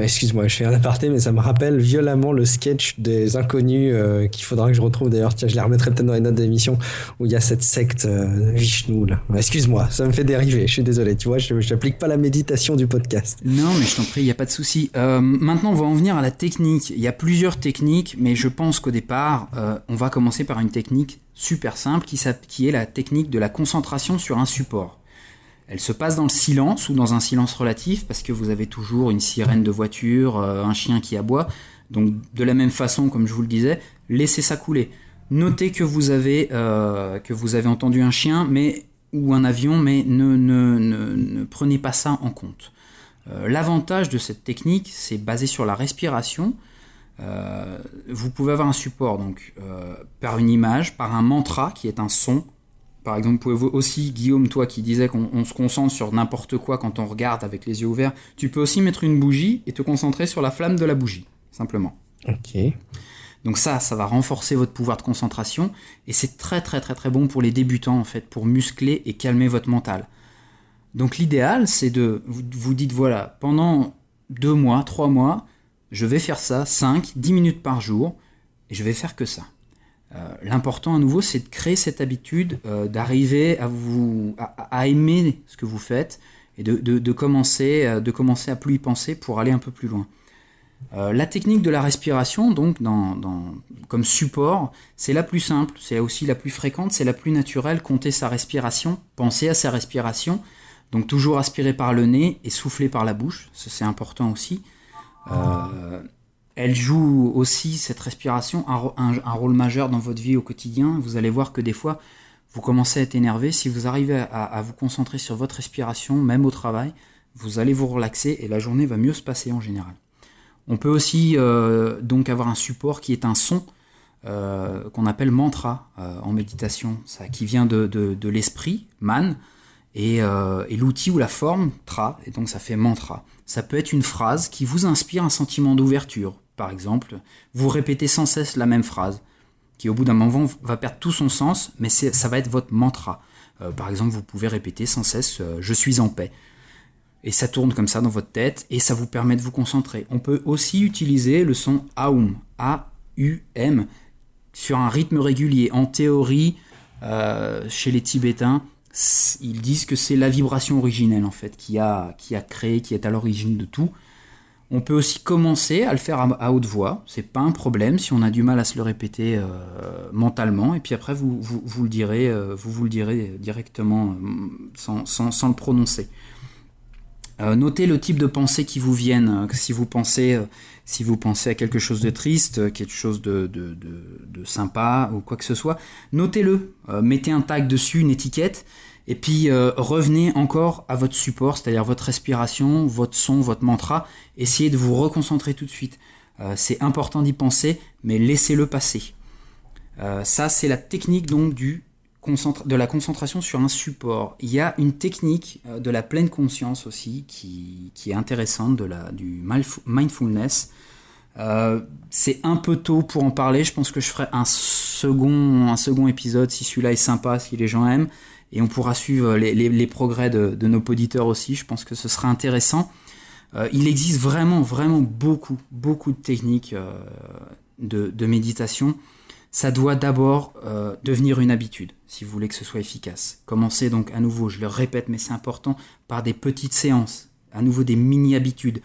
excuse-moi, je fais un aparté, mais ça me rappelle violemment le sketch des inconnus euh, qu'il faudra que je retrouve d'ailleurs. Tiens, je les remettrai peut-être dans les notes d'émission où il y a cette secte euh, Vishnu. Excuse-moi, ça me fait dériver. Je suis désolé. Tu vois, je n'applique pas la méditation du podcast.
Non, mais je t'en prie, il n'y a pas de souci. maintenant, on va en venir à la technique. Il y a plusieurs techniques, mais je pense qu'au départ, on va commencer par une technique super simple qui est la technique de la concentration sur un support. Elle se passe dans le silence ou dans un silence relatif parce que vous avez toujours une sirène de voiture, euh, un chien qui aboie. Donc de la même façon, comme je vous le disais, laissez ça couler. Notez que vous avez, euh, entendu un chien mais, ou un avion, mais ne, prenez pas ça en compte. Euh, l'avantage de cette technique, c'est basé sur la respiration. vous pouvez avoir un support donc par une image, par un mantra qui est un son par exemple, pouvez aussi, Guillaume, toi qui disais qu'on se concentre sur n'importe quoi quand on regarde avec les yeux ouverts, tu peux aussi mettre une bougie et te concentrer sur la flamme de la bougie, simplement.
Ok.
Donc ça, ça va renforcer votre pouvoir de concentration et c'est très très très très bon pour les débutants en fait, pour muscler et calmer votre mental. Donc l'idéal, c'est de vous, vous dites voilà, pendant deux mois, trois mois, je vais faire ça, 5, 10 minutes par jour, et je vais faire que ça. Euh, l'important à nouveau, c'est de créer cette habitude, euh, d'arriver à à, aimer ce que vous faites et de, commencer, euh, de commencer à plus y penser pour aller un peu plus loin. la technique de la respiration, donc dans, comme support, c'est la plus simple, c'est aussi la plus fréquente, c'est la plus naturelle. Compter sa respiration, penser à sa respiration, donc toujours aspirer par le nez et souffler par la bouche, c'est important aussi. Elle joue aussi, cette respiration, un, rôle majeur dans votre vie au quotidien. Vous allez voir que des fois, vous commencez à être énervé. Si vous arrivez à, vous concentrer sur votre respiration, même au travail, vous allez vous relaxer et la journée va mieux se passer en général. On peut aussi euh, donc avoir un support qui est un son euh, qu'on appelle mantra euh, en méditation, qui vient de, l'esprit, man, et l'outil ou la forme, tra, et donc ça fait mantra. Ça peut être une phrase qui vous inspire un sentiment d'ouverture, par exemple, vous répétez sans cesse la même phrase, qui au bout d'un moment va perdre tout son sens, mais ça va être votre mantra. Euh, par exemple, vous pouvez répéter sans cesse euh, Je suis en paix. Et ça tourne comme ça dans votre tête et ça vous permet de vous concentrer. On peut aussi utiliser le son Aum, A-U-M, sur un rythme régulier. En théorie, euh, chez les Tibétains, ils disent que c'est la vibration originelle en fait qui a, qui a créé, qui est à l'origine de tout. On peut aussi commencer à le faire à, haute voix, c'est pas un problème si on a du mal à se le répéter euh, mentalement, et puis après vous, vous, le direz, euh, vous le direz directement sans, sans, le prononcer. notez le type de pensées qui vous viennent. Si vous pensez, si vous pensez à quelque chose de triste, quelque chose de, de, de sympa ou quoi que ce soit, notez-le. mettez un tag dessus, une étiquette, et puis euh, revenez encore à votre support, c'est-à-dire votre respiration, votre son, votre mantra. Essayez de vous reconcentrer tout de suite. Euh, c'est important d'y penser, mais laissez-le passer. Euh, ça, c'est la technique donc de la concentration sur un support. Il y a une technique de la pleine conscience aussi qui, qui est intéressante, de la, du mindfulness. c'est un peu tôt pour en parler. Je pense que je ferai un second, un second épisode si celui-là est sympa, si les gens aiment et on pourra suivre les, progrès de, nos auditeurs aussi. Je pense que ce sera intéressant. Euh, il existe vraiment, vraiment beaucoup, beaucoup de techniques euh, de, méditation. Ça doit d'abord euh, devenir une habitude, si vous voulez que ce soit efficace. Commencez donc à nouveau, je le répète, mais c'est important, par des petites séances, à nouveau des mini-habitudes.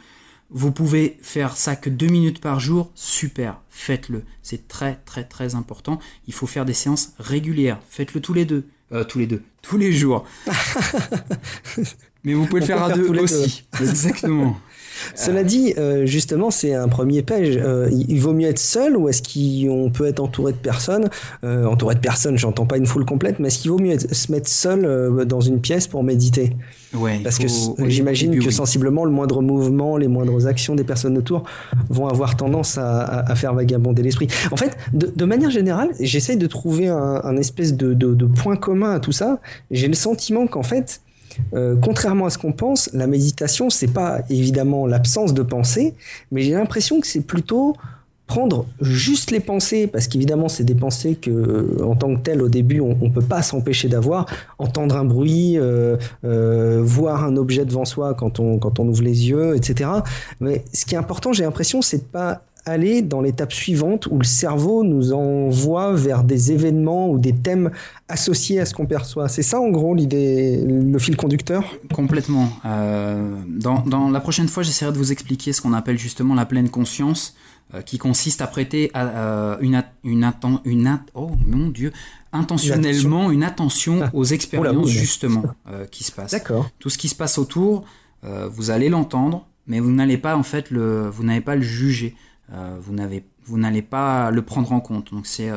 Vous pouvez faire ça que deux minutes par jour, super, faites-le. C'est très très très important. Il faut faire des séances régulières. Faites-le tous les deux. Euh, tous les deux, tous les jours. Mais vous pouvez le faire à deux aussi. Exactement.
Cela dit, euh, justement, c'est un premier piège. Euh, il vaut mieux être seul ou est-ce qu'on peut être entouré de personnes? Entouré de personnes, j'entends pas une foule complète, mais est-ce qu'il vaut mieux se mettre seul dans une pièce pour méditer?
Ouais,
Parce que j'imagine que sensiblement, le moindre mouvement, les moindres actions des personnes autour vont avoir tendance à, faire vagabonder l'esprit. En fait, de, manière générale, j'essaye de trouver un, espèce de, de, point commun à tout ça. J'ai le sentiment qu'en fait, euh, contrairement à ce qu'on pense, la méditation, c'est pas évidemment l'absence de pensée, mais j'ai l'impression que c'est plutôt prendre juste les pensées, parce qu'évidemment c'est des pensées que en tant que telles au début on, ne peut pas s'empêcher d'avoir, entendre un bruit, euh, euh, voir un objet devant soi quand on quand on ouvre les yeux, etc. Mais ce qui est important, j'ai l'impression, c'est de pas aller dans l'étape suivante où le cerveau nous envoie vers des événements ou des thèmes associés à ce qu'on perçoit. C'est ça en gros l'idée, le fil conducteur?
Complètement. Euh, dans, dans, la prochaine fois, j'essaierai de vous expliquer ce qu'on appelle justement la pleine conscience, euh, qui consiste à prêter à, une, une, une, oh mon Dieu, intentionnellement une attention, ah. aux expériences justement euh, qui se passent.
D'accord.
Tout ce qui se passe autour, vous allez l'entendre, mais vous n'allez pas en fait le, vous n'allez pas le juger. Euh, vous n'allez pas le prendre en compte. Donc c'est,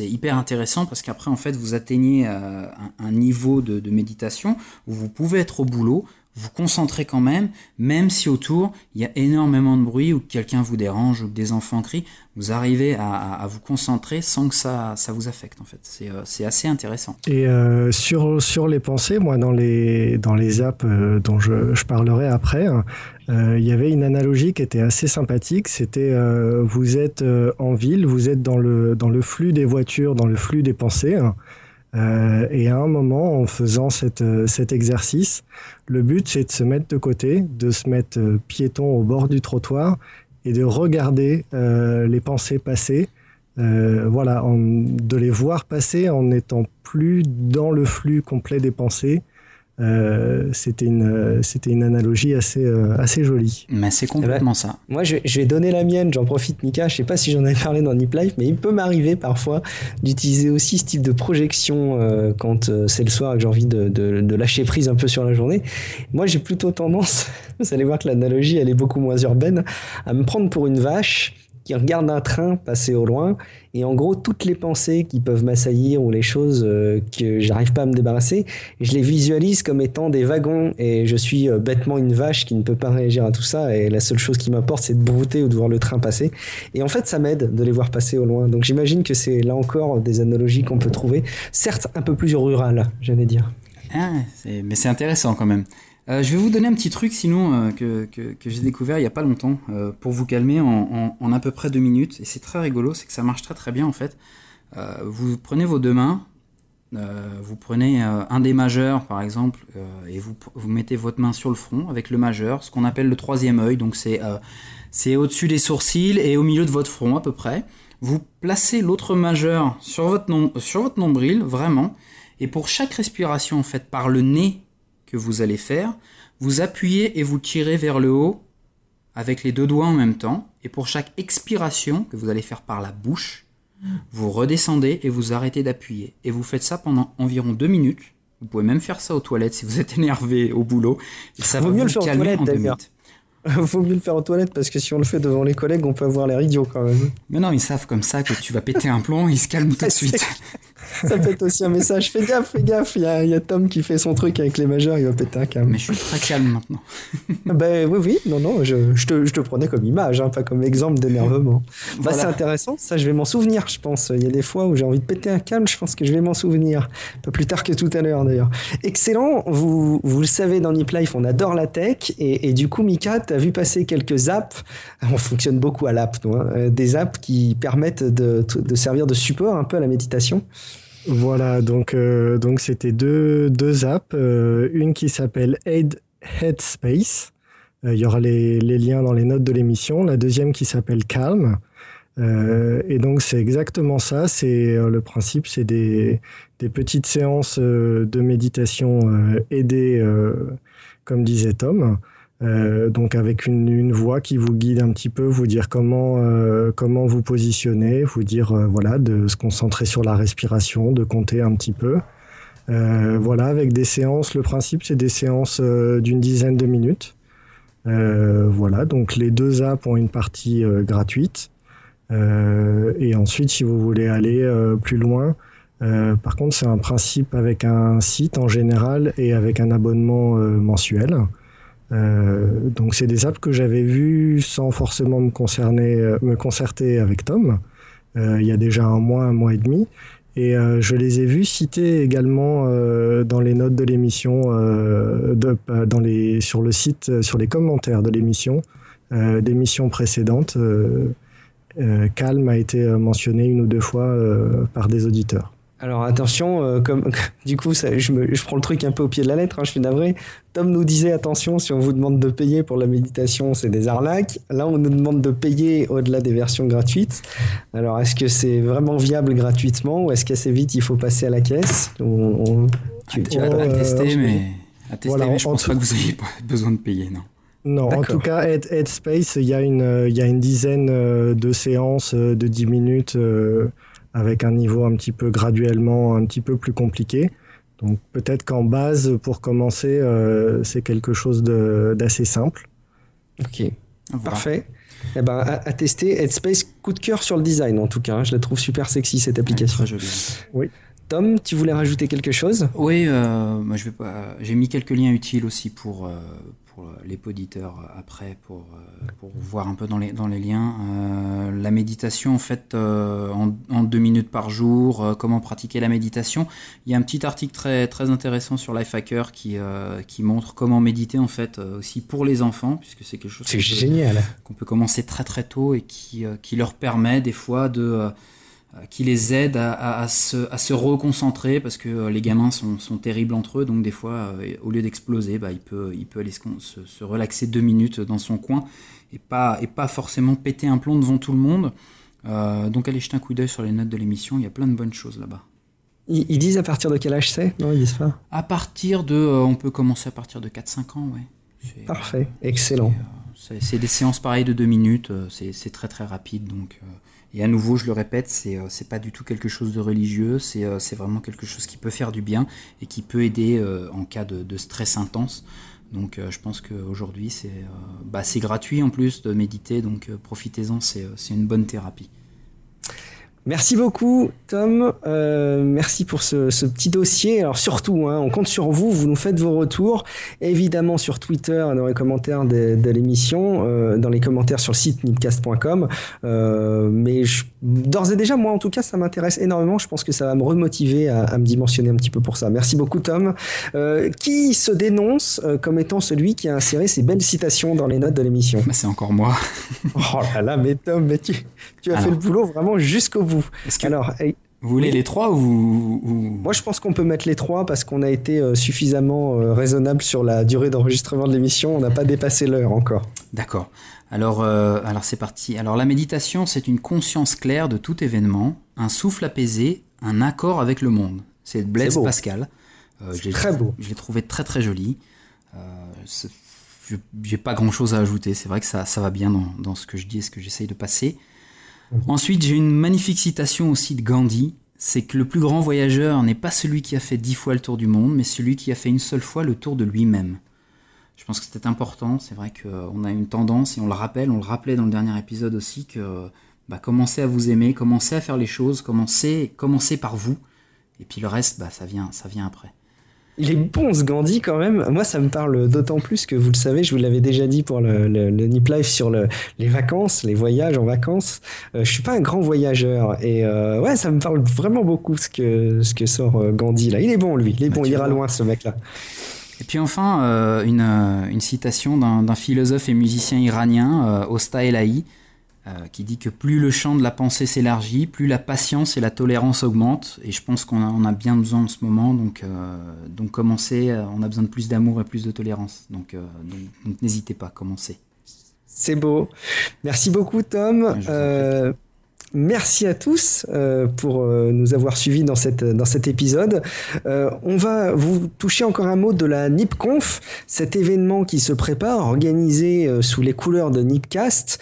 hyper intéressant parce qu'après en fait vous atteignez euh, un, niveau de, de, méditation où vous pouvez être au boulot, vous concentrez quand même, même si autour il y a énormément de bruit ou que quelqu'un vous dérange ou que des enfants crient, vous arrivez à, vous concentrer sans que ça, ça vous affecte en fait. C'est, euh, assez intéressant.
Et euh, sur, sur les pensées, moi dans les, dans les apps euh, dont je, parlerai après, il y avait une analogie qui était assez sympathique. C'était vous êtes en ville, vous êtes dans le, dans le flux des voitures, dans le flux des pensées. Euh, et à un moment, en faisant euh, cet exercice, le but c'est de se mettre de côté, de se mettre euh, piéton au bord du trottoir et de regarder les pensées passer. voilà, de les voir passer en n'étant plus dans le flux complet des pensées, euh, c'était une c'était une analogie assez euh, assez jolie.
Mais c'est complètement ça.
Moi, je, vais donner la mienne. J'en profite, Mika. Je sais pas si j'en avais parlé dans Nip Life, mais il peut m'arriver parfois d'utiliser aussi ce type de projection euh, quand c'est le soir et que j'ai envie de, de, de, lâcher prise un peu sur la journée. Moi, j'ai plutôt tendance, vous allez voir que l'analogie elle est beaucoup moins urbaine, à me prendre pour une vache qui regarde un train passer au loin et en gros toutes les pensées qui peuvent m'assaillir ou les choses euh, que j'arrive pas à me débarrasser, je les visualise comme étant des wagons et je suis euh, bêtement une vache qui ne peut pas réagir à tout ça et la seule chose qui m'importe c'est de brouter ou de voir le train passer et en fait ça m'aide de les voir passer au loin. Donc j'imagine que c'est là encore des analogies qu'on peut trouver, certes un peu plus rurales, j'allais dire.
Ah, mais c'est intéressant quand même. Euh, je vais vous donner un petit truc sinon euh, que, que, j'ai découvert il n'y a pas longtemps euh, pour vous calmer en, en, à peu près deux minutes. Et c'est très rigolo, c'est que ça marche très très bien en fait. vous prenez vos deux mains, vous prenez un des majeurs par exemple et vous, vous mettez votre main sur le front avec le majeur, ce qu'on appelle le troisième œil. Donc c'est c'est au-dessus des sourcils et au milieu de votre front à peu près. Vous placez l'autre majeur sur votre, sur votre nombril vraiment Et pour chaque respiration faite par le nez que vous allez faire, vous appuyez et vous tirez vers le haut avec les deux doigts en même temps. Et pour chaque expiration que vous allez faire par la bouche, vous redescendez et vous arrêtez d'appuyer. Et vous faites ça pendant environ deux minutes. Vous pouvez même faire ça aux toilettes si vous êtes énervé au boulot.
Et ça va mieux vous le calmer en deux minutes. Faut mieux le faire aux toilettes parce que si on le fait devant les collègues, on peut avoir l'air idiot quand même.
Mais non, ils savent comme ça que tu vas péter un plomb, ils se calment tout de suite.
ça peut être aussi un message. Fais gaffe, fais gaffe. Il y, a, Tom qui fait son truc avec les majeurs, il va péter un câble.
Mais je suis très calme maintenant.
ben oui, oui, non, non, je, je, te, je te, prenais comme image, hein, pas comme exemple d'énervement. Bah, c'est intéressant, ça je vais m'en souvenir, je pense. Il y a des fois où j'ai envie de péter un câble, je pense que je vais m'en souvenir. Pas plus tard que tout à l'heure d'ailleurs. Excellent, vous, vous le savez dans Nip Life, on adore la tech. Et, et du coup, Mika, tu as vu passer quelques apps. On fonctionne beaucoup à l'app, hein, des apps qui permettent de, de servir de support un peu à la méditation.
Voilà, donc euh, donc c'était deux, apps, euh, une qui s'appelle Headspace. Euh, il y aura les, les, liens dans les notes de l'émission. La deuxième qui s'appelle Calm. et donc c'est exactement ça. C'est le principe, c'est des, des petites séances de méditation aidées, comme disait Tom. Euh, donc avec une, voix qui vous guide un petit peu, vous dire comment euh, comment vous positionner, vous dire euh, voilà de se concentrer sur la respiration, de compter un petit peu. voilà avec des séances. Le principe c'est des séances d'une dizaine de minutes. voilà donc les deux apps ont une partie gratuite. et ensuite si vous voulez aller plus loin, par contre c'est un principe avec un site en général et avec un abonnement mensuel. Euh, donc c'est des apps que j'avais vues sans forcément me concerner, euh, me concerter avec Tom. Euh, il y a déjà un mois, un mois et demi. Et je les ai vus cités également dans les notes de l'émission, dans les, sur le site, sur les commentaires de l'émission, d'émissions précédentes. Calme a été mentionné une ou deux fois par des auditeurs.
Alors attention, euh, comme du coup, ça, je, me, je, prends le truc un peu au pied de la lettre. Hein, je suis navré. Tom nous disait attention, si on vous demande de payer pour la méditation, c'est des arnaques. Là, on nous demande de payer au-delà des versions gratuites. Alors, est-ce que c'est vraiment viable gratuitement ou est-ce qu'assez vite il faut passer à la caisse?
On, Tu, vas tester, mais à tester, mais je pense pas que vous ayez besoin de payer, non.
Non, en tout cas, Headspace, il y a une, il y a une dizaine euh, de séances de 10 minutes avec un niveau un petit peu graduellement un petit peu plus compliqué. Donc peut-être qu'en base, pour commencer, euh, c'est quelque chose d'assez simple.
Ok, parfait. Eh ben, à, tester, Headspace, coup de cœur sur le design en tout cas. Hein. Je la trouve super sexy cette application.
très jolie.
Oui. Tom, tu voulais rajouter quelque chose?
Oui, euh, moi je vais pas. J'ai mis quelques liens utiles aussi pour, euh, pour les poditeurs après, pour, euh, pour voir un peu dans les, dans les liens. Euh, la méditation, en fait, euh, en, deux minutes par jour, comment pratiquer la méditation. Il y a un petit article très, très intéressant sur Lifehacker qui, qui montre comment méditer, en fait, aussi pour les enfants, puisque c'est quelque chose
qu'on génial.
qu'on peut commencer très très tôt et qui, qui leur permet des fois de euh, qui les aide à, se, à, se, reconcentrer parce que euh, les gamins sont, sont, terribles entre eux donc des fois euh, au lieu d'exploser bah, il, peut, il peut aller se, se, relaxer deux minutes dans son coin et pas, et pas forcément péter un plomb devant tout le monde donc allez jeter un coup d'œil sur les notes de l'émission il y a plein de bonnes choses là-bas
ils, disent à partir de quel âge c'est? Non, ils disent pas.
À partir de, on peut commencer à partir de 4-5 ans, ouais.
Parfait, excellent.
C'est des séances pareilles de deux minutes, c'est très très rapide, donc et à nouveau, je le répète, c'est euh, c'est pas du tout quelque chose de religieux, c'est euh, c'est vraiment quelque chose qui peut faire du bien et qui peut aider euh, en cas de, de stress intense. Donc je pense qu'aujourd'hui c'est bah, gratuit en plus de méditer, donc profitez-en, c'est une bonne thérapie.
Merci beaucoup, Tom. Euh, merci pour ce, ce, petit dossier. Alors surtout, hein, on compte sur vous. Vous nous faites vos retours, évidemment sur Twitter, dans les commentaires de, de l'émission, euh, dans les commentaires sur le site nipcast.com. Euh, mais d'ores et déjà, moi en tout cas, ça m'intéresse énormément. Je pense que ça va me remotiver à, à, me dimensionner un petit peu pour ça. Merci beaucoup, Tom. Qui se dénonce comme étant celui qui a inséré ces belles citations dans les notes de l'émission?
Bah, C'est encore moi.
oh là là, mais Tom, mais tu, tu as fait le boulot vraiment jusqu'au bout.
Alors, vous voulez les trois ou,
Moi, je pense qu'on peut mettre les trois parce qu'on a été euh, suffisamment euh, raisonnable sur la durée d'enregistrement de l'émission. On n'a pas dépassé l'heure encore.
D'accord. Alors, euh, alors c'est parti. Alors, la méditation, c'est une conscience claire de tout événement, un souffle apaisé, un accord avec le monde. C'est Blaise Pascal.
très beau.
Je l'ai trouvé très très joli. j'ai pas grand chose à ajouter. C'est vrai que ça, ça va bien dans, dans, ce que je dis et ce que j'essaye de passer. Mhm. Ensuite, j'ai une magnifique citation aussi de Gandhi. C'est que le plus grand voyageur n'est pas celui qui a fait dix fois le tour du monde, mais celui qui a fait une seule fois le tour de lui-même. Je pense que c'était important. C'est vrai qu'on a une tendance, et on le rappelle, on le rappelait dans le dernier épisode aussi, que bah, commencez à vous aimer, commencez à faire les choses, commencez, commencez par vous, et puis le reste, bah, ça vient, ça vient après.
Il est bon ce Gandhi quand même. Moi, ça me parle d'autant plus que vous le savez, je vous l'avais déjà dit pour le, le, Nip Life sur les vacances, les voyages en vacances. Euh, je suis pas un grand voyageur et euh, ouais, ça me parle vraiment beaucoup ce que ce que sort euh, Gandhi là. Il est bon lui, il est bah, bon, il ira loin ce mec là.
Et puis enfin, une, une, citation d'un philosophe et musicien iranien, Osta Elahi, euh, qui dit que plus le champ de la pensée s'élargit, plus la patience et la tolérance augmentent. Et je pense qu'on a, a, bien besoin en ce moment. Donc, euh, donc commencez, euh, on a besoin de plus d'amour et plus de tolérance. Donc, donc, n'hésitez pas, commencez.
C'est beau. Merci beaucoup, Tom. Merci à tous euh, pour euh, nous avoir suivis dans, cette, dans cet épisode. Euh, on va vous toucher encore un mot de la NipConf, cet événement qui se prépare, organisé sous les couleurs de Nipcast,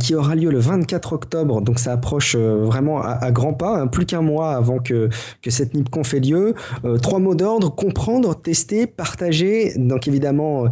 qui aura lieu le 24 octobre. Donc ça approche vraiment à, grands pas, hein, plus qu'un mois avant que, que cette NipConf ait lieu. trois mots d'ordre, comprendre, tester, partager. Donc évidemment,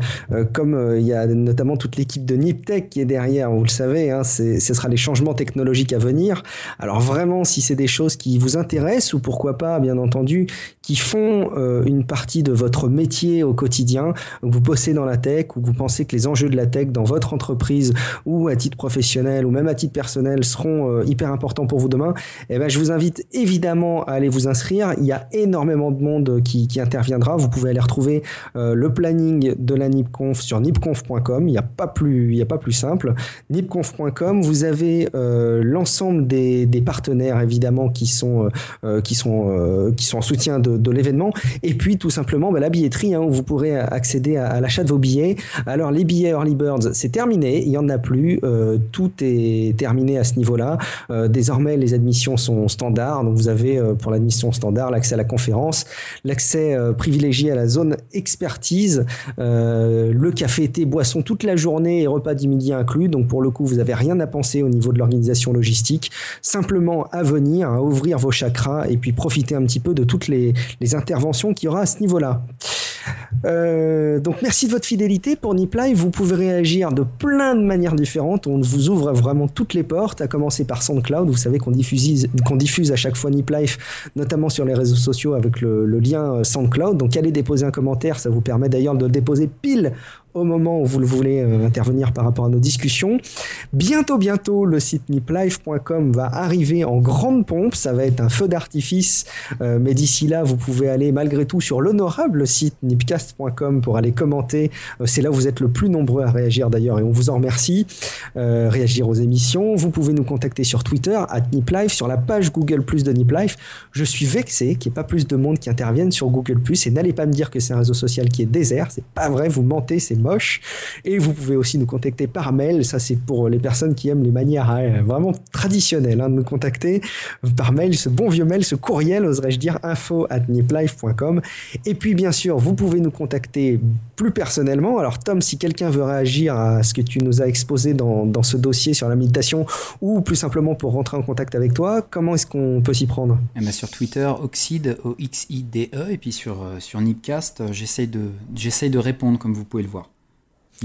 comme il y a notamment toute l'équipe de NipTech qui est derrière, vous le savez, hein, ce sera les changements technologiques à venir. Alors vraiment, si c'est des choses qui vous intéressent ou pourquoi pas, bien entendu, qui font euh, une partie de votre métier au quotidien, vous bossez dans la tech ou vous pensez que les enjeux de la tech dans votre entreprise ou à titre professionnel ou même à titre personnel seront euh, hyper importants pour vous demain, eh ben, je vous invite évidemment à aller vous inscrire. Il y a énormément de monde qui, interviendra. Vous pouvez aller retrouver euh, le planning de la NipConf sur nipconf.com. Il n'y a pas plus, simple. nipconf.com. Vous avez l'ensemble des, partenaires évidemment qui sont, qui sont, qui sont en soutien de l'événement. Et puis tout simplement bah, la billetterie, hein, où vous pourrez accéder à, l'achat de vos billets. Alors les billets Early Birds, c'est terminé, il n'y en a plus, euh, tout est terminé à ce niveau-là. Euh, désormais, les admissions sont standards, donc vous avez euh, pour l'admission standard l'accès à la conférence, l'accès privilégié à la zone expertise, le café, thé, boisson toute la journée et repas midi inclus. Donc pour le coup, vous n'avez rien à penser au niveau de l'organisation logistique. Simplement à venir, à ouvrir vos chakras et puis profiter un petit peu de toutes les, interventions qu'il y aura à ce niveau-là. Euh, donc merci de votre fidélité pour Niplay. Vous pouvez réagir de plein de manières différentes. On vous ouvre vraiment toutes les portes, à commencer par SoundCloud. Vous savez qu'on diffuse, qu'on diffuse à chaque fois Niplife, notamment sur les réseaux sociaux avec le, le lien SoundCloud. Donc allez déposer un commentaire. Ça vous permet d'ailleurs de déposer pile au moment où vous le voulez euh, intervenir par rapport à nos discussions. Bientôt, bientôt, le site niplife.com va arriver en grande pompe. Ça va être un feu d'artifice. Euh, mais d'ici là, vous pouvez aller malgré tout sur l'honorable site nipcast.com pour aller commenter. Euh, c'est là où vous êtes le plus nombreux à réagir d'ailleurs et on vous en remercie. réagir aux émissions. Vous pouvez nous contacter sur Twitter, at niplife, sur la page Google Plus de Niplife. Je suis vexé qu'il n'y ait pas plus de monde qui intervienne sur Google Plus et n'allez pas me dire que c'est un réseau social qui est désert. C'est pas vrai, vous mentez, c'est moche. Et vous pouvez aussi nous contacter par mail. Ça, c'est pour les personnes qui aiment les manières hein, vraiment traditionnelles hein, de nous contacter par mail, ce bon vieux mail, ce courriel, oserais-je dire, info at niplife.com. Et puis, bien sûr, vous pouvez nous contacter plus personnellement. Alors, Tom, si quelqu'un veut réagir à ce que tu nous as exposé dans, dans ce dossier sur la méditation ou plus simplement pour rentrer en contact avec toi, comment est-ce qu'on peut s'y prendre?
Eh ben, Sur Twitter, Oxide, O-X-I-D-E, et puis sur, euh, sur Nipcast, euh, j'essaye de, de répondre comme vous pouvez le voir.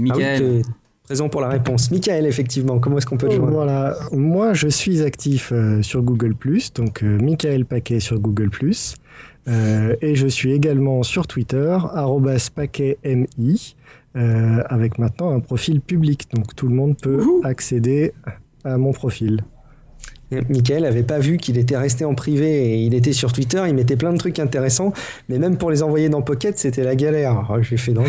Michael. Ah présent pour la réponse. Michael, effectivement, comment est-ce qu'on peut le joindre?
Voilà, moi je suis actif euh, sur Google, donc euh, Michael Paquet sur Google. Euh, et je suis également sur Twitter, paquetmi, avec maintenant un profil public. Donc tout le monde peut accéder à mon profil.
Michael avait pas vu qu'il était resté en privé et il était sur Twitter, il mettait plein de trucs intéressants, mais même pour les envoyer dans Pocket, c'était la galère. Oh, J'ai fait dans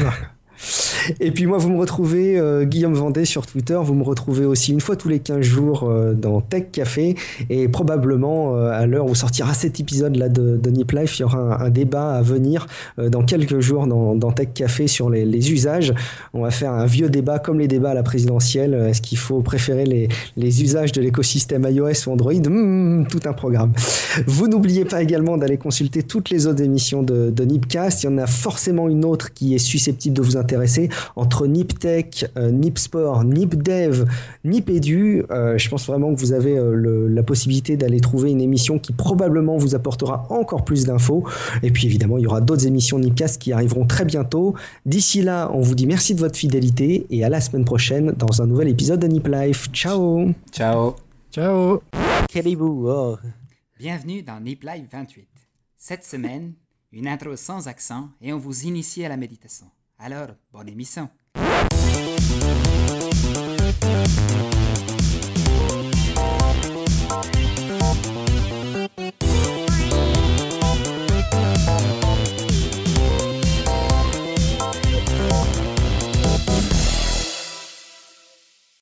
Et puis moi, vous me retrouvez, euh, Guillaume Vendée sur Twitter, vous me retrouvez aussi une fois tous les 15 jours euh, dans Tech Café, et probablement euh, à l'heure où sortira cet épisode-là de, de Nip Life, il y aura un, débat à venir dans quelques jours dans, dans Tech Café sur les, usages. On va faire un vieux débat comme les débats à la présidentielle. Est-ce qu'il faut préférer les, les usages de l'écosystème iOS ou Android? Hmm, Tout un programme. Vous n'oubliez pas également d'aller consulter toutes les autres émissions de Nipcast. Il y en a forcément une autre qui est susceptible de vous intéresser entre NipTech, euh, NipSport, NipDev, NipEdu. Euh, je pense vraiment que vous avez euh, la possibilité d'aller trouver une émission qui probablement vous apportera encore plus d'infos. Et puis évidemment, il y aura d'autres émissions Nipcast qui arriveront très bientôt. D'ici là, on vous dit merci de votre fidélité et à la semaine prochaine dans un nouvel épisode de Nip Life. Ciao
Ciao
Ciao
oh.
Bienvenue dans Nip Life 28. Cette semaine, une intro sans accent et on vous initie à la méditation. Alors, bonne émission.